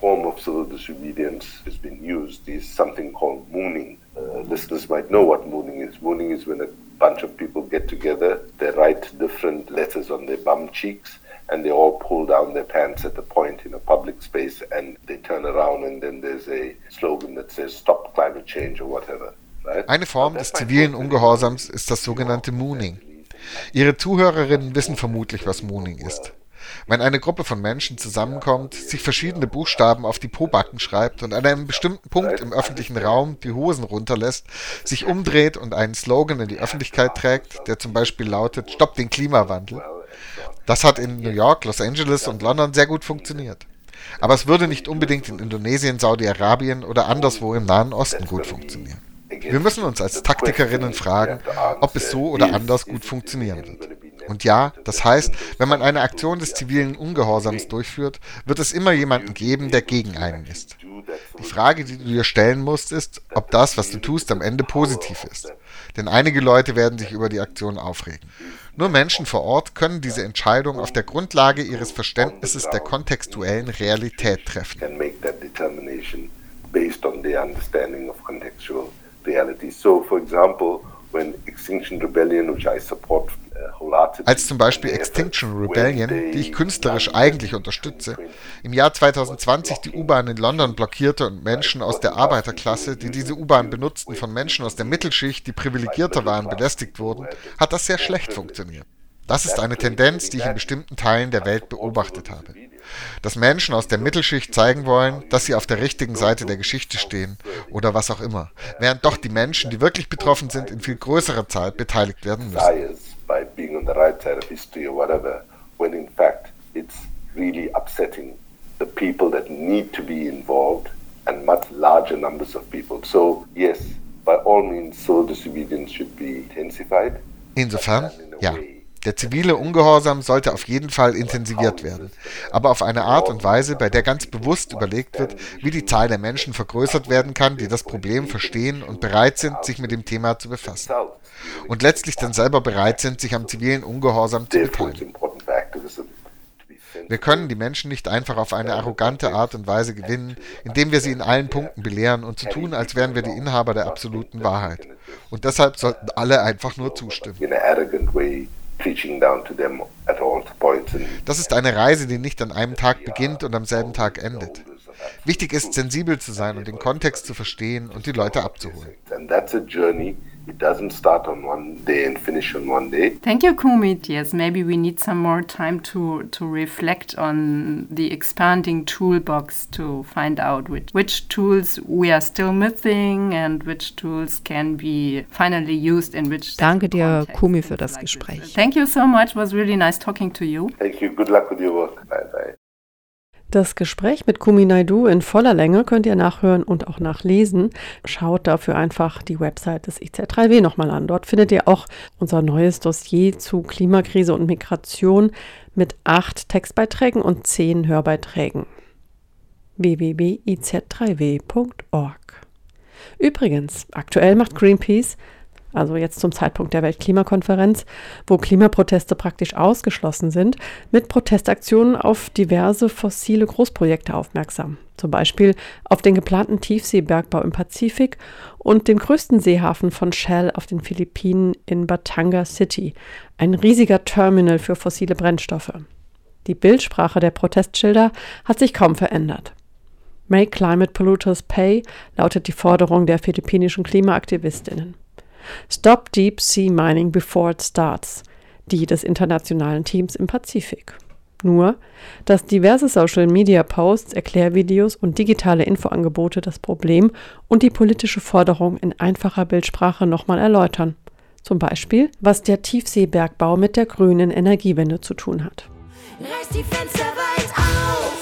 uh, listeners might know what mooning is. Mooning is when a bunch of people get together, they write different letters on their bum cheeks, and they all pull down their pants at a point in a public space, and they turn around, and then there's a slogan that says "Stop climate change" or whatever. Right? Eine Form des zivilen Ungehorsams ist das sogenannte Mooning. Ihre Zuhörerinnen wissen vermutlich, was Mooning ist. Wenn eine Gruppe von Menschen zusammenkommt, sich verschiedene Buchstaben auf die Pobacken schreibt und an einem bestimmten Punkt im öffentlichen Raum die Hosen runterlässt, sich umdreht und einen Slogan in die Öffentlichkeit trägt, der zum Beispiel lautet Stopp den Klimawandel. Das hat in New York, Los Angeles und London sehr gut funktioniert. Aber es würde nicht unbedingt in Indonesien, Saudi-Arabien oder anderswo im Nahen Osten gut funktionieren. Wir müssen uns als Taktikerinnen fragen, ob es so oder anders gut funktionieren wird. Und ja, das heißt, wenn man eine Aktion des zivilen Ungehorsams durchführt, wird es immer jemanden geben, der gegen einen ist. Die Frage, die du dir stellen musst, ist, ob das, was du tust, am Ende positiv ist. Denn einige Leute werden sich über die Aktion aufregen. Nur Menschen vor Ort können diese Entscheidung auf der Grundlage ihres Verständnisses der kontextuellen Realität treffen. So, for example, when Extinction Rebellion, which I support als zum Beispiel Extinction Rebellion, die ich künstlerisch eigentlich unterstütze, im Jahr 2020 die U-Bahn in London blockierte und Menschen aus der Arbeiterklasse, die diese U-Bahn benutzten, von Menschen aus der Mittelschicht, die privilegierter waren, belästigt wurden, hat das sehr schlecht funktioniert. Das ist eine Tendenz, die ich in bestimmten Teilen der Welt beobachtet habe. Dass Menschen aus der Mittelschicht zeigen wollen, dass sie auf der richtigen Seite der Geschichte stehen oder was auch immer, während doch die Menschen, die wirklich betroffen sind, in viel größerer Zahl beteiligt werden müssen and much larger numbers of people. So, yes, by all means, civil disobedience should be intensified. Insofern, ja. Der zivile Ungehorsam sollte auf jeden Fall intensiviert werden, aber auf eine Art und Weise, bei der ganz bewusst überlegt wird, wie die Zahl der Menschen vergrößert werden kann, die das Problem verstehen und bereit sind, sich mit dem Thema zu befassen. Und letztlich dann selber bereit sind, sich am zivilen Ungehorsam zu beteiligen. Wir können die Menschen nicht einfach auf eine arrogante Art und Weise gewinnen, indem wir sie in allen Punkten belehren und zu so tun, als wären wir die Inhaber der absoluten Wahrheit. Und deshalb sollten alle einfach nur zustimmen. Das ist eine Reise, die nicht an einem Tag beginnt und am selben Tag endet. Wichtig ist, sensibel zu sein und den Kontext zu verstehen und die Leute abzuholen. It doesn't start on one day and finish on one day. Thank you, Kumit. Yes, maybe we need some more time to, to reflect on the expanding toolbox to find out which, which tools we are still missing and which tools can be finally used in which. Danke dir, Kumi, für das Gespräch. Thank you so much. It was really nice talking to you. Thank you. Good luck with your work. Bye bye. Das Gespräch mit Kumi Naidu in voller Länge könnt ihr nachhören und auch nachlesen. Schaut dafür einfach die Website des IZ3W nochmal an. Dort findet ihr auch unser neues Dossier zu Klimakrise und Migration mit acht Textbeiträgen und zehn Hörbeiträgen. www.iz3w.org Übrigens, aktuell macht Greenpeace also jetzt zum Zeitpunkt der Weltklimakonferenz, wo Klimaproteste praktisch ausgeschlossen sind, mit Protestaktionen auf diverse fossile Großprojekte aufmerksam. Zum Beispiel auf den geplanten Tiefseebergbau im Pazifik und den größten Seehafen von Shell auf den Philippinen in Batanga City, ein riesiger Terminal für fossile Brennstoffe. Die Bildsprache der Protestschilder hat sich kaum verändert. Make Climate Polluters Pay lautet die Forderung der philippinischen Klimaaktivistinnen. Stop Deep Sea Mining Before It Starts, die des internationalen Teams im Pazifik. Nur, dass diverse Social-Media-Posts, Erklärvideos und digitale Infoangebote das Problem und die politische Forderung in einfacher Bildsprache nochmal erläutern. Zum Beispiel, was der Tiefseebergbau mit der grünen Energiewende zu tun hat. Reiß die Fenster weit auf,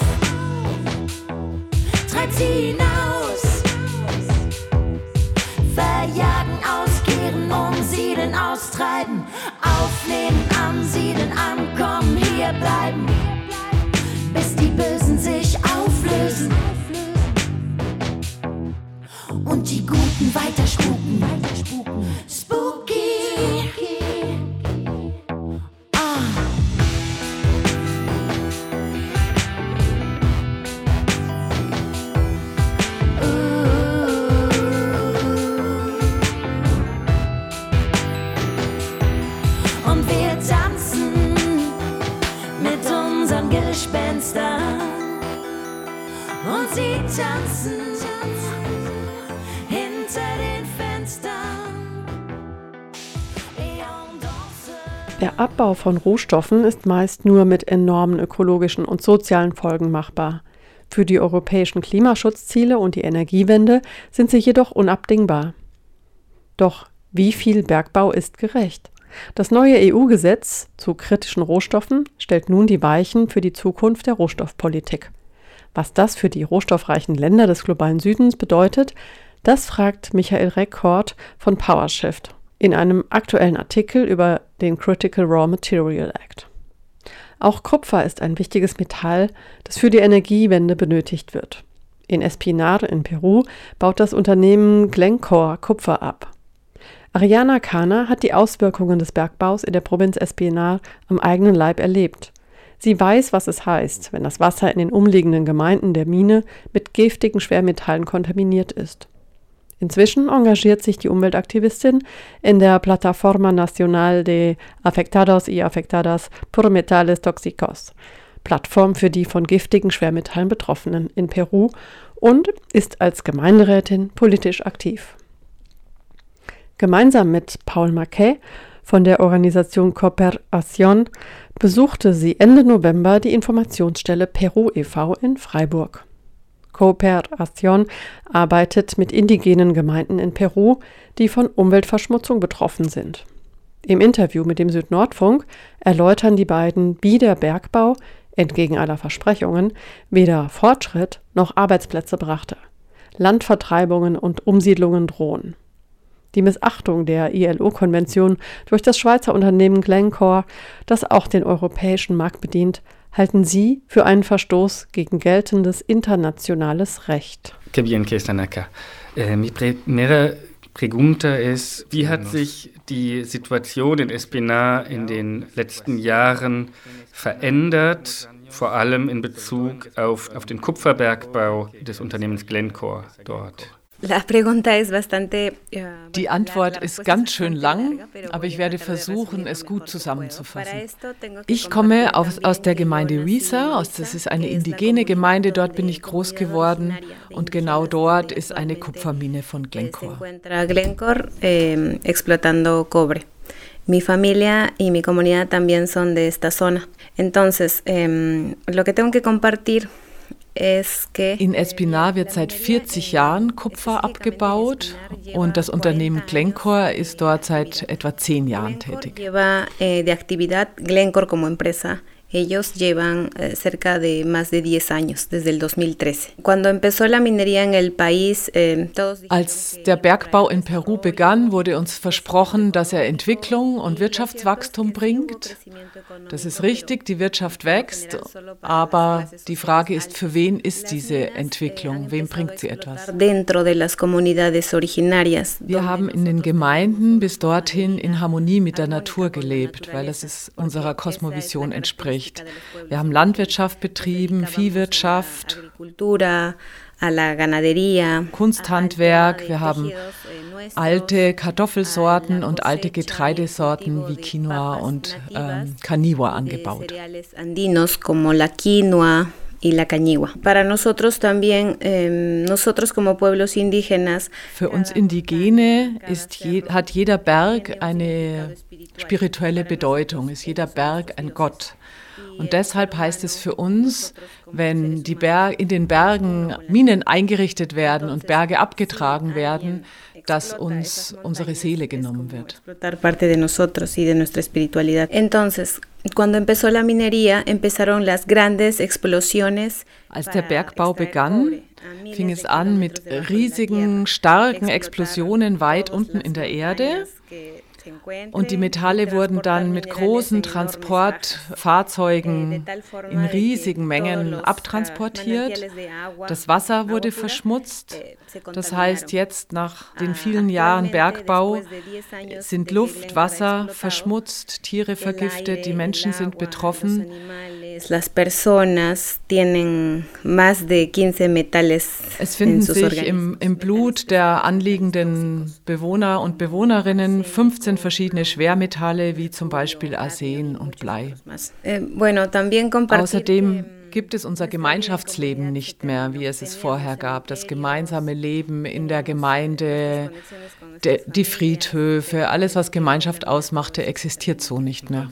treib sie hinaus, austreiben, aufnehmen, ansiedeln, ankommen, hier bleiben, bis die Bösen sich auflösen. Und die Guten weiter spuken. Gespenster und sie tanzen hinter den Fenstern. Der Abbau von Rohstoffen ist meist nur mit enormen ökologischen und sozialen Folgen machbar. Für die europäischen Klimaschutzziele und die Energiewende sind sie jedoch unabdingbar. Doch wie viel Bergbau ist gerecht? Das neue EU-Gesetz zu kritischen Rohstoffen stellt nun die Weichen für die Zukunft der Rohstoffpolitik. Was das für die rohstoffreichen Länder des globalen Südens bedeutet, das fragt Michael Rekord von PowerShift in einem aktuellen Artikel über den Critical Raw Material Act. Auch Kupfer ist ein wichtiges Metall, das für die Energiewende benötigt wird. In Espinar in Peru baut das Unternehmen Glencore Kupfer ab. Ariana Kana hat die Auswirkungen des Bergbaus in der Provinz Espinar am eigenen Leib erlebt. Sie weiß, was es heißt, wenn das Wasser in den umliegenden Gemeinden der Mine mit giftigen Schwermetallen kontaminiert ist. Inzwischen engagiert sich die Umweltaktivistin in der Plataforma Nacional de Afectados y Afectadas por Metales Tóxicos, Plattform für die von giftigen Schwermetallen Betroffenen in Peru und ist als Gemeinderätin politisch aktiv. Gemeinsam mit Paul Marquet von der Organisation Cooperación besuchte sie Ende November die Informationsstelle Peru e.V. in Freiburg. Cooperación arbeitet mit indigenen Gemeinden in Peru, die von Umweltverschmutzung betroffen sind. Im Interview mit dem Südnordfunk erläutern die beiden, wie der Bergbau, entgegen aller Versprechungen, weder Fortschritt noch Arbeitsplätze brachte. Landvertreibungen und Umsiedlungen drohen. Die Missachtung der ILO-Konvention durch das Schweizer Unternehmen Glencore, das auch den europäischen Markt bedient, halten Sie für einen Verstoß gegen geltendes internationales Recht. Bien mi primera pregunta ist, wie hat sich die Situation in Espinar in den letzten Jahren verändert, vor allem in Bezug auf, auf den Kupferbergbau des Unternehmens Glencore dort? Die Antwort ist ganz schön lang, aber ich werde versuchen, es gut zusammenzufassen. Ich komme aus, aus der Gemeinde Risa, das ist eine indigene Gemeinde, dort bin ich groß geworden und genau dort ist eine Kupfermine von Glencore. Mi familia y mi comunidad también son de esta zona. Entonces, eh, lo que tengo que compartir in Espinar wird seit 40 Jahren Kupfer abgebaut und das Unternehmen Glencore ist dort seit etwa 10 Jahren tätig. Ellos llevan eh, cerca de más de 10 años, desde el 2013. Cuando empezó la minería en el país, eh, todos Als der Bergbau in Peru begann, wurde uns versprochen, dass er Entwicklung und Wirtschaftswachstum bringt. Das ist richtig, die Wirtschaft wächst, aber die Frage ist, für wen ist diese Entwicklung? Wem bringt sie etwas? Wir haben in den Gemeinden bis dorthin in Harmonie mit der Natur gelebt, weil es unserer Kosmovision entspricht spricht. Wir haben Landwirtschaft betrieben, Viehwirtschaft, Kunsthandwerk, wir haben alte Kartoffelsorten und alte Getreidesorten wie Quinoa und ähm, Caniwa angebaut. y la cañigua. Para nosotros también, eh, nosotros como pueblos indígenas. Für uns Indigene ist je, hat jeder Berg eine spirituelle Bedeutung, ist jeder Berg ein Gott. Und deshalb heißt es für uns, wenn die Ber in den Bergen Minen eingerichtet werden und Berge abgetragen werden, dass uns unsere Seele genommen wird. Entonces, cuando empezó la minería, empezaron las grandes explosiones. Als der Bergbau begann, fing es an mit riesigen, starken Explosionen weit unten in der Erde. Und die Metalle wurden dann mit großen Transportfahrzeugen in riesigen Mengen abtransportiert. Das Wasser wurde verschmutzt. Das heißt, jetzt nach den vielen Jahren Bergbau sind Luft, Wasser verschmutzt, Tiere vergiftet, die Menschen sind betroffen. Es finden sich im, im Blut der anliegenden Bewohner und Bewohnerinnen 15 verschiedene Schwermetalle wie zum Beispiel Arsen und Blei. Eh, Außerdem gibt es unser Gemeinschaftsleben nicht mehr, wie es es vorher gab. Das gemeinsame Leben in der Gemeinde, de, die Friedhöfe, alles, was Gemeinschaft ausmachte, existiert so nicht mehr.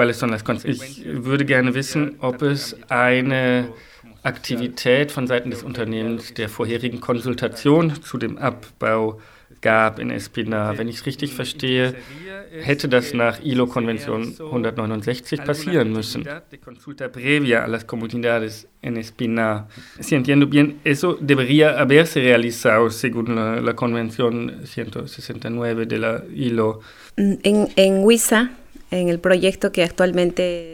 Las Ich würde gerne wissen, ob es eine Aktivität von Seiten des Unternehmens der vorherigen Konsultation zu dem Abbau gab in Espina. Wenn ich es richtig verstehe, hätte das nach ILO-Konvention 169 passieren müssen. Consulta previa a las comunidades en Espina. Si entiendo bien, eso debería haberse realizado según la, Convención 169 de la ILO. En, en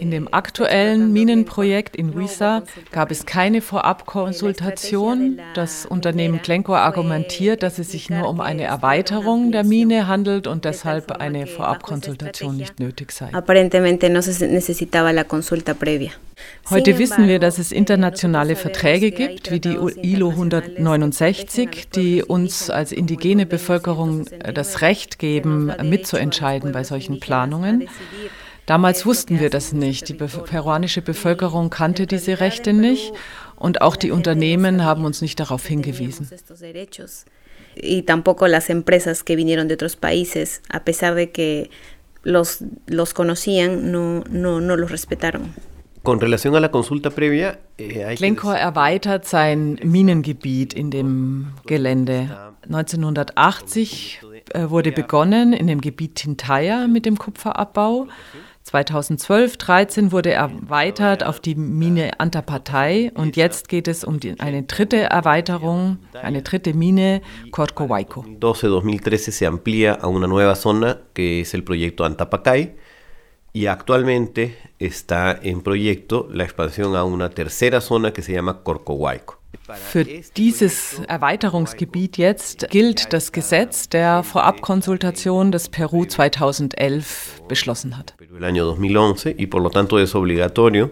in dem aktuellen Minenprojekt in Wisa gab es keine Vorabkonsultation. Das Unternehmen Glencore argumentiert, dass es sich nur um eine Erweiterung der Mine handelt und deshalb eine Vorabkonsultation nicht nötig sei. Heute wissen wir, dass es internationale Verträge gibt, wie die ILO 169, die uns als indigene Bevölkerung das Recht geben, mitzuentscheiden bei solchen Planungen. Damals wussten wir das nicht. Die peruanische Bevölkerung kannte diese Rechte nicht und auch die Unternehmen haben uns nicht darauf hingewiesen. Y tampoco las empresas que vinieron de otros países, a pesar de que los, los conocían, no, no, no los respetaron. Con relación a la consulta previa, eh, Glencore erweitert sein Minengebiet in dem Gelände. 1980 äh, wurde begonnen in dem Gebiet Tintaya mit dem Kupferabbau. 2012, 13 wurde erweitert auf die Mine Antapatai und jetzt geht es um die, eine dritte Erweiterung, eine dritte Mine Corcohuayco. 2012-2013 se amplía a una nueva zona que es el proyecto Antapacay y actualmente está en proyecto la expansión a una tercera zona que se llama Corcohuayco. Für dieses Erweiterungsgebiet jetzt gilt das Gesetz der Vorabkonsultation, das Peru 2011 beschlossen hat. El año 2011 y por lo tanto es obligatorio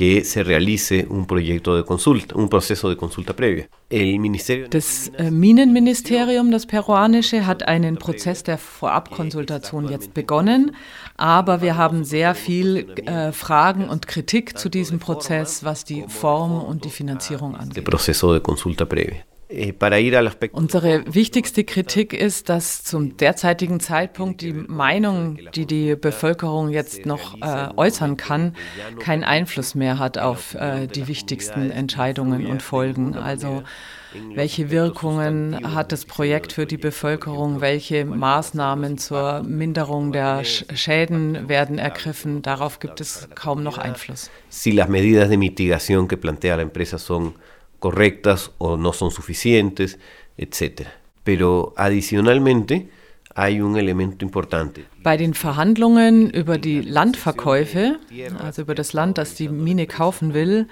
que se realice un proyecto de consulta, un proceso de consulta previa. El Ministerio das äh, Minenministerium, das peruanische, hat einen Prozess der Vorabkonsultation jetzt begonnen, aber wir haben sehr viel äh, Fragen und Kritik zu diesem Prozess, was die Form und die Finanzierung angeht. Eh, Unsere wichtigste Kritik ist, dass zum derzeitigen Zeitpunkt die Meinung, die die Bevölkerung jetzt noch äh, äußern kann, keinen Einfluss mehr hat auf äh, die wichtigsten Entscheidungen und Folgen. Also welche Wirkungen hat das Projekt für die Bevölkerung? Welche Maßnahmen zur Minderung der Schäden werden ergriffen? Darauf gibt es kaum noch Einfluss. Si las medidas de mitigación que plantea la empresa son correctas o no son suficientes, etc. Pero adicionalmente hay un elemento importante. Bei den Verhandlungen über die Landverkäufe, also über das Land, das die Mine kaufen will,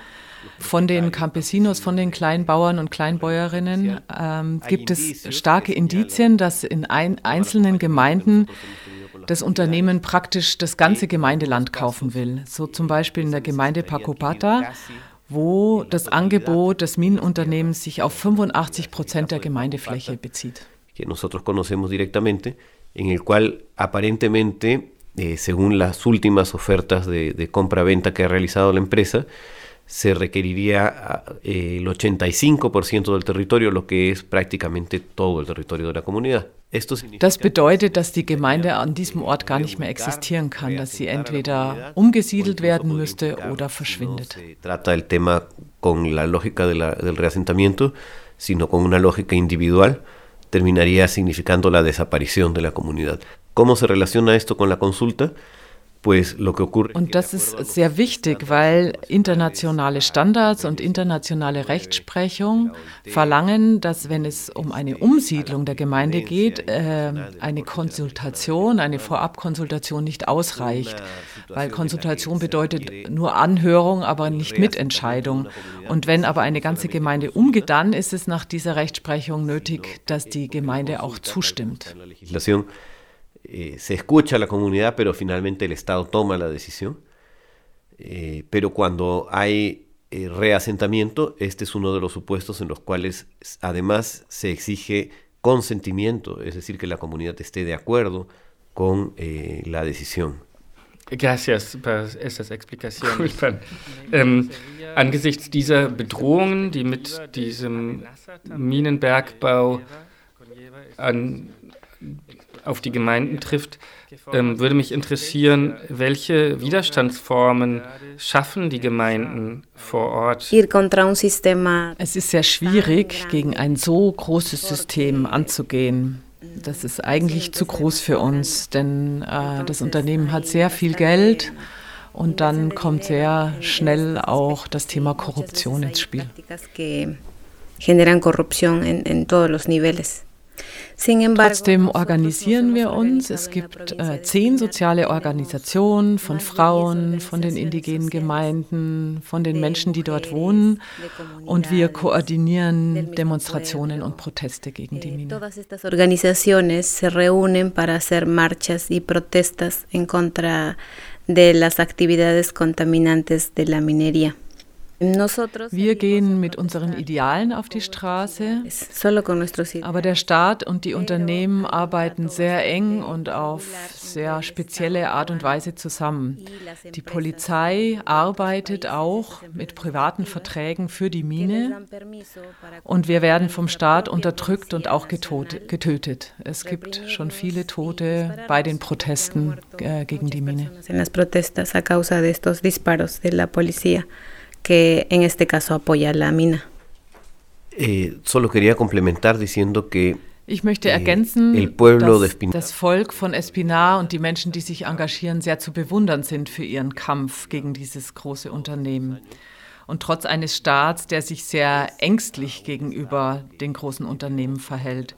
von den Campesinos, von den Kleinbauern und Kleinbäuerinnen ähm, gibt es starke Indizien, dass in ein, einzelnen Gemeinden das Unternehmen praktisch das ganze Gemeindeland kaufen will. So zum Beispiel in der Gemeinde Pacopata wo das Angebot des Minenunternehmens sich auf 85 Prozent der Gemeindefläche bezieht. Que nosotros conocemos directamente, en el cual aparentemente, eh, según las últimas ofertas de, de compra-venta que ha realizado la empresa, se requeriría eh, el 85% del territorio, lo que es prácticamente todo el territorio de la comunidad. Das bedeutet, dass die Gemeinde an diesem Ort gar nicht mehr existieren kann, dass sie entweder umgesiedelt werden müsste oder verschwindet. Trata el tema con la lógica de la, del reasentamiento, sino con una lógica individual, terminaría significando la desaparición de la comunidad. ¿Cómo se relaciona esto con la consulta? Und das ist sehr wichtig, weil internationale Standards und internationale Rechtsprechung verlangen, dass wenn es um eine Umsiedlung der Gemeinde geht, äh, eine Konsultation, eine Vorabkonsultation nicht ausreicht, weil Konsultation bedeutet nur Anhörung, aber nicht Mitentscheidung. Und wenn aber eine ganze Gemeinde umgeht, dann ist es nach dieser Rechtsprechung nötig, dass die Gemeinde auch zustimmt. Eh, se escucha a la comunidad, pero finalmente el Estado toma la decisión. Eh, pero cuando hay eh, reasentamiento, este es uno de los supuestos en los cuales además se exige consentimiento, es decir, que la comunidad esté de acuerdo con la decisión. Gracias por esas explicaciones. Ähm, angesichts dieser Bedrohungen, die mit diesem Minenbergbau an, auf die Gemeinden trifft, ähm, würde mich interessieren, welche Widerstandsformen schaffen die Gemeinden vor Ort? Es ist sehr schwierig, gegen ein so großes System anzugehen. Das ist eigentlich zu groß für uns, denn äh, das Unternehmen hat sehr viel Geld und dann kommt sehr schnell auch das Thema Korruption ins Spiel. Generan corrupción en, en todos los niveles. Trotzdem organisieren wir uns. Es gibt äh, zehn soziale Organisationen von Frauen, von den indigenen Gemeinden, von den Menschen, die dort wohnen. Und wir koordinieren Demonstrationen und Proteste gegen die Mine. Todas estas organizaciones se reúnen para hacer marchas y protestas en contra de las actividades contaminantes de la minería. Wir gehen mit unseren Idealen auf die Straße, aber der Staat und die Unternehmen arbeiten sehr eng und auf sehr spezielle Art und Weise zusammen. Die Polizei arbeitet auch mit privaten Verträgen für die Mine und wir werden vom Staat unterdrückt und auch getötet. Es gibt schon viele Tote bei den Protesten äh, gegen die Mine que en este caso apoya la mina. Eh, solo quería complementar diciendo que ich möchte eh, ergänzen, dass das Volk von Espinar und die Menschen, die sich engagieren, sehr zu bewundern sind für ihren Kampf gegen dieses große Unternehmen. Und trotz eines Staats, der sich sehr ängstlich gegenüber den großen Unternehmen verhält.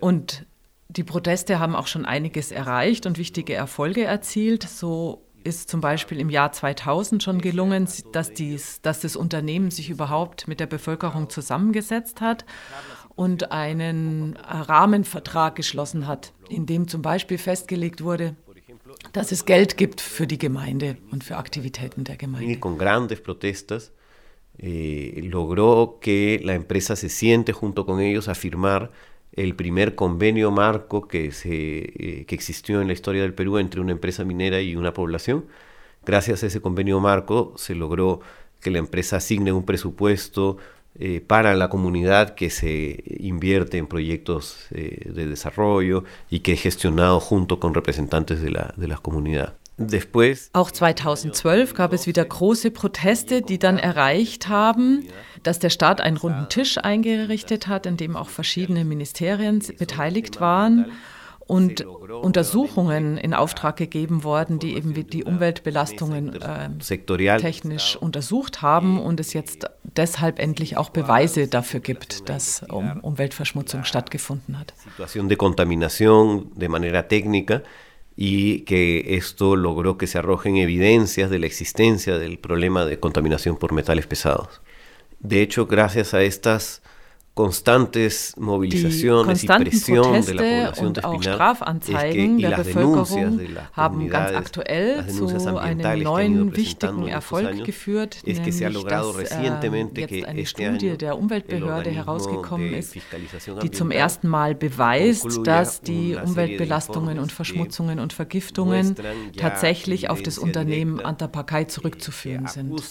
Und die Proteste haben auch schon einiges erreicht und wichtige Erfolge erzielt. So ist zum Beispiel im Jahr 2000 schon gelungen, dass, dies, dass das Unternehmen sich überhaupt mit der Bevölkerung zusammengesetzt hat und einen Rahmenvertrag geschlossen hat, in dem zum Beispiel festgelegt wurde, dass es Geld gibt für die Gemeinde und für Aktivitäten der Gemeinde. Con grandes protestas eh, logró que la empresa se siente junto con ellos a firmar el primer convenio marco que, se, eh, que existió en la historia del Perú entre una empresa minera y una población. Gracias a ese convenio marco se logró que la empresa asigne un presupuesto eh, para la comunidad que se invierte en proyectos eh, de desarrollo y que es gestionado junto con representantes de la, de la comunidad. Auch 2012 gab es wieder große Proteste, die dann erreicht haben, dass der Staat einen runden Tisch eingerichtet hat, in dem auch verschiedene Ministerien beteiligt waren und Untersuchungen in Auftrag gegeben worden, die eben die Umweltbelastungen äh, technisch untersucht haben und es jetzt deshalb endlich auch Beweise dafür gibt, dass um Umweltverschmutzung stattgefunden hat. Situación de contaminación de manera técnica y que esto logró que se arrojen evidencias de la existencia del problema de contaminación por metales pesados. De hecho, gracias a estas constantes Mobilisaciones y Presión de la población de Espinar es que, y las denuncias de las haben ganz aktuell zu einem neuen wichtigen Erfolg geführt, es que logrado dass, äh, que eine Studie der Umweltbehörde herausgekommen ist, die zum ersten Mal beweist, dass die Umweltbelastungen und Verschmutzungen und Vergiftungen tatsächlich auf das Unternehmen Antapaccay zurückzuführen sind.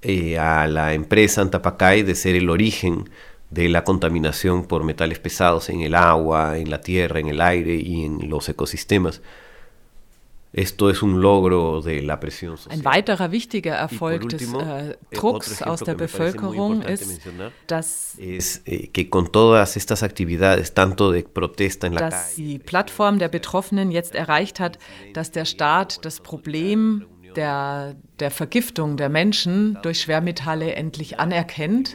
Eh, a la empresa Antapacay de ser el origen de la contaminación por metales pesados en el agua, en la tierra, en el aire y en los ecosistemas. Esto es un logro de la presión social. Ein weiterer wichtiger Erfolg último, des äh, Drucks aus der Bevölkerung ist, dass, es, eh, que con todas estas actividades, tanto de protesta en la dass die Plattform der Betroffenen jetzt erreicht hat, dass der Staat das Problem der, der Vergiftung der Menschen durch Schwermetalle endlich anerkennt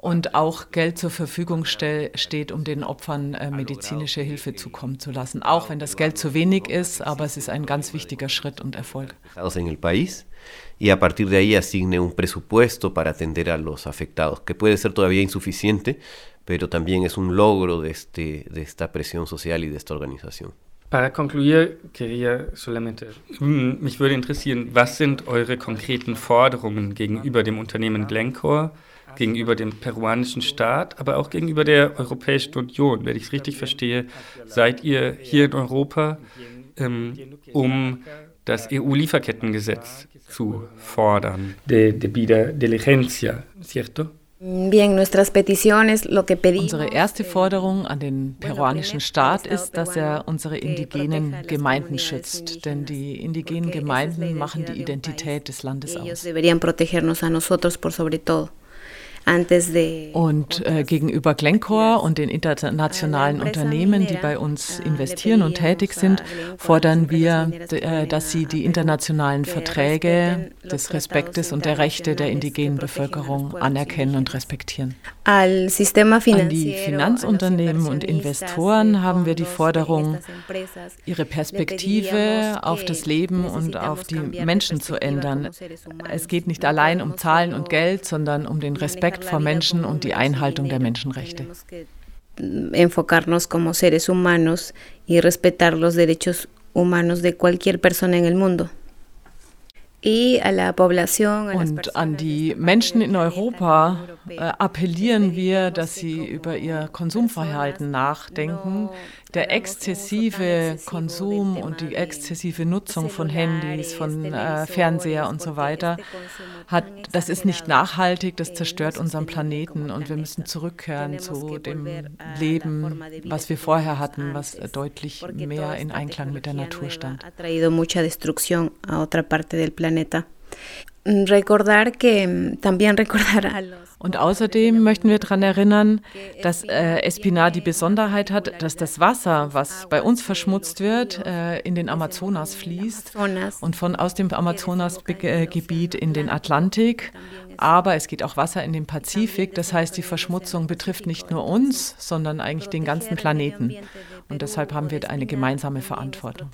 und auch Geld zur Verfügung steht, um den Opfern äh, medizinische Hilfe zukommen zu lassen. Auch wenn das Geld zu wenig ist, aber es ist ein ganz wichtiger Schritt und Erfolg. y a partir de ahí asigne un presupuesto para atender a los afectados, que puede ser todavía insuficiente, pero también es un logro de, este, de esta presión social y de esta organización. Para concluir, quería solamente, mm, mich würde interessieren, was sind eure konkreten Forderungen gegenüber dem Unternehmen Glencore? Gegenüber dem peruanischen Staat, aber auch gegenüber der Europäischen Union. Wenn ich es richtig verstehe, seid ihr hier in Europa, ähm, um das EU-Lieferkettengesetz zu fordern, de debida diligencia, ¿cierto? Unsere erste Forderung an den peruanischen Staat ist, dass er unsere indigenen Gemeinden schützt, denn die indigenen Gemeinden machen die Identität des Landes aus. Und äh, gegenüber Glencore und den internationalen Unternehmen, die bei uns investieren und tätig sind, fordern wir, äh, dass sie die internationalen Verträge des Respektes und der Rechte der indigenen Bevölkerung anerkennen und respektieren. An die Finanzunternehmen und Investoren haben wir die Forderung, ihre Perspektive auf das Leben und auf die Menschen zu ändern. Es geht nicht allein um Zahlen und Geld, sondern um den Respekt vor Menschen und die Einhaltung der Menschenrechte. Enfocarnos como seres humanos y respetar los derechos humanos de cualquier persona en el mundo. Und an die Menschen in Europa äh, appellieren wir, dass sie über ihr Konsumverhalten nachdenken. Der exzessive Konsum und die exzessive Nutzung von Handys, von äh, Fernseher und so weiter, hat, das ist nicht nachhaltig, das zerstört unseren Planeten und wir müssen zurückkehren zu dem Leben, was wir vorher hatten, was deutlich mehr in Einklang mit der Natur stand los und außerdem möchten wir daran erinnern, dass äh, Espinar die Besonderheit hat, dass das Wasser, was bei uns verschmutzt wird, äh, in den Amazonas fließt und von aus dem Amazonasgebiet in den Atlantik. Aber es geht auch Wasser in den Pazifik. Das heißt, die Verschmutzung betrifft nicht nur uns, sondern eigentlich den ganzen Planeten. Und deshalb haben wir eine gemeinsame Verantwortung.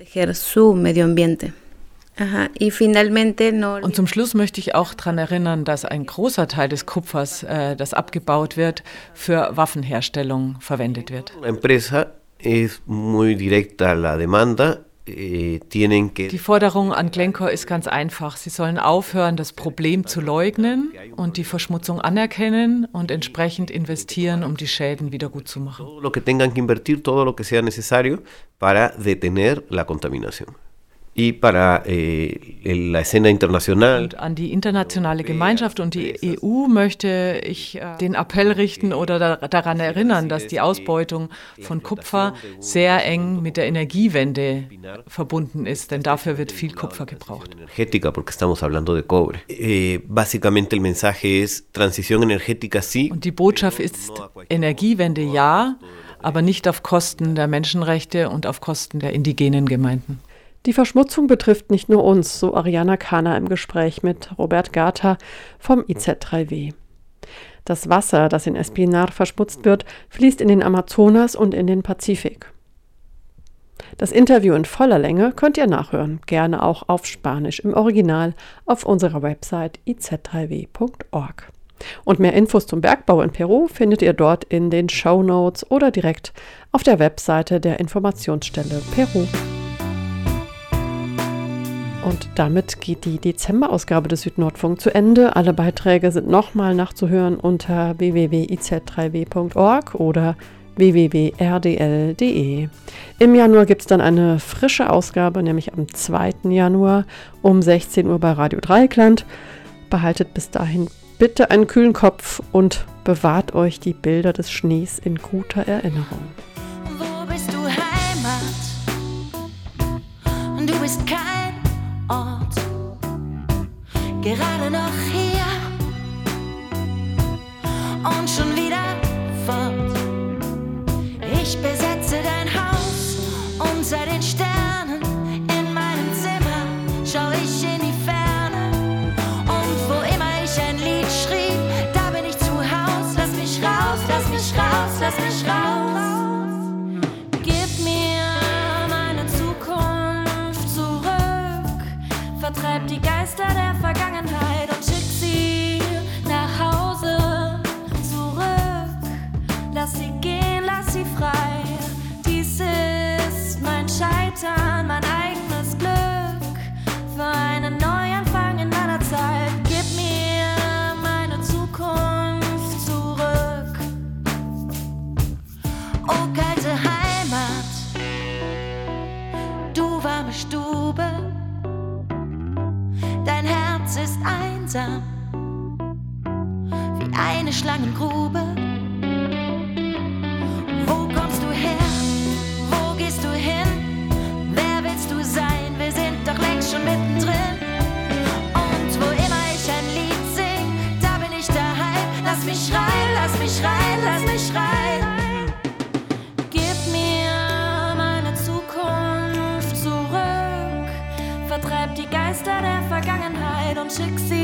Und zum Schluss möchte ich auch daran erinnern, dass ein großer Teil des Kupfers, äh, das abgebaut wird, für Waffenherstellung verwendet wird. Eh, Die Forderung an Glencore ist ganz einfach. Sie sollen aufhören, das Problem zu leugnen und die Verschmutzung anerkennen und entsprechend investieren, um die Schäden wieder gut zu machen. Todo lo que tengan que invertir todo lo que sea necesario para detener la contaminación y para eh, la escena internacional. Und an die internationale Gemeinschaft und die EU möchte ich äh, den Appell richten oder da, daran erinnern, dass die Ausbeutung von Kupfer sehr eng mit der Energiewende verbunden ist, denn dafür wird viel Kupfer gebraucht. Energética, porque estamos hablando de cobre. Eh, básicamente el mensaje es transición energética sí. Und die Botschaft ist Energiewende ja, aber nicht auf Kosten der Menschenrechte und auf Kosten der indigenen Gemeinden. Die Verschmutzung betrifft nicht nur uns, so Ariana Kahner im Gespräch mit Robert Gata vom IZ3W. Das Wasser, das in Espinar verschmutzt wird, fließt in den Amazonas und in den Pazifik. Das Interview in voller Länge könnt ihr nachhören, gerne auch auf Spanisch im Original auf unserer Website iz3w.org. Und mehr Infos zum Bergbau in Peru findet ihr dort in den Show Notes oder direkt auf der Webseite der Informationsstelle Peru. Und damit geht die Dezemberausgabe des Südnordfunk zu Ende. Alle Beiträge sind nochmal nachzuhören unter www.iz3w.org oder www.rdl.de. Im Januar gibt es dann eine frische Ausgabe, nämlich am 2. Januar um 16 Uhr bei Radio Dreieckland. Behaltet bis dahin bitte einen kühlen Kopf und bewahrt euch die Bilder des Schnees in guter Erinnerung. Wo bist du Heimat? Du bist kein Ort, gerade noch hier. Und schon wieder lass mich schreien. Gib mir meine Zukunft zurück, vertreib die Geister der Vergangenheit und schick sie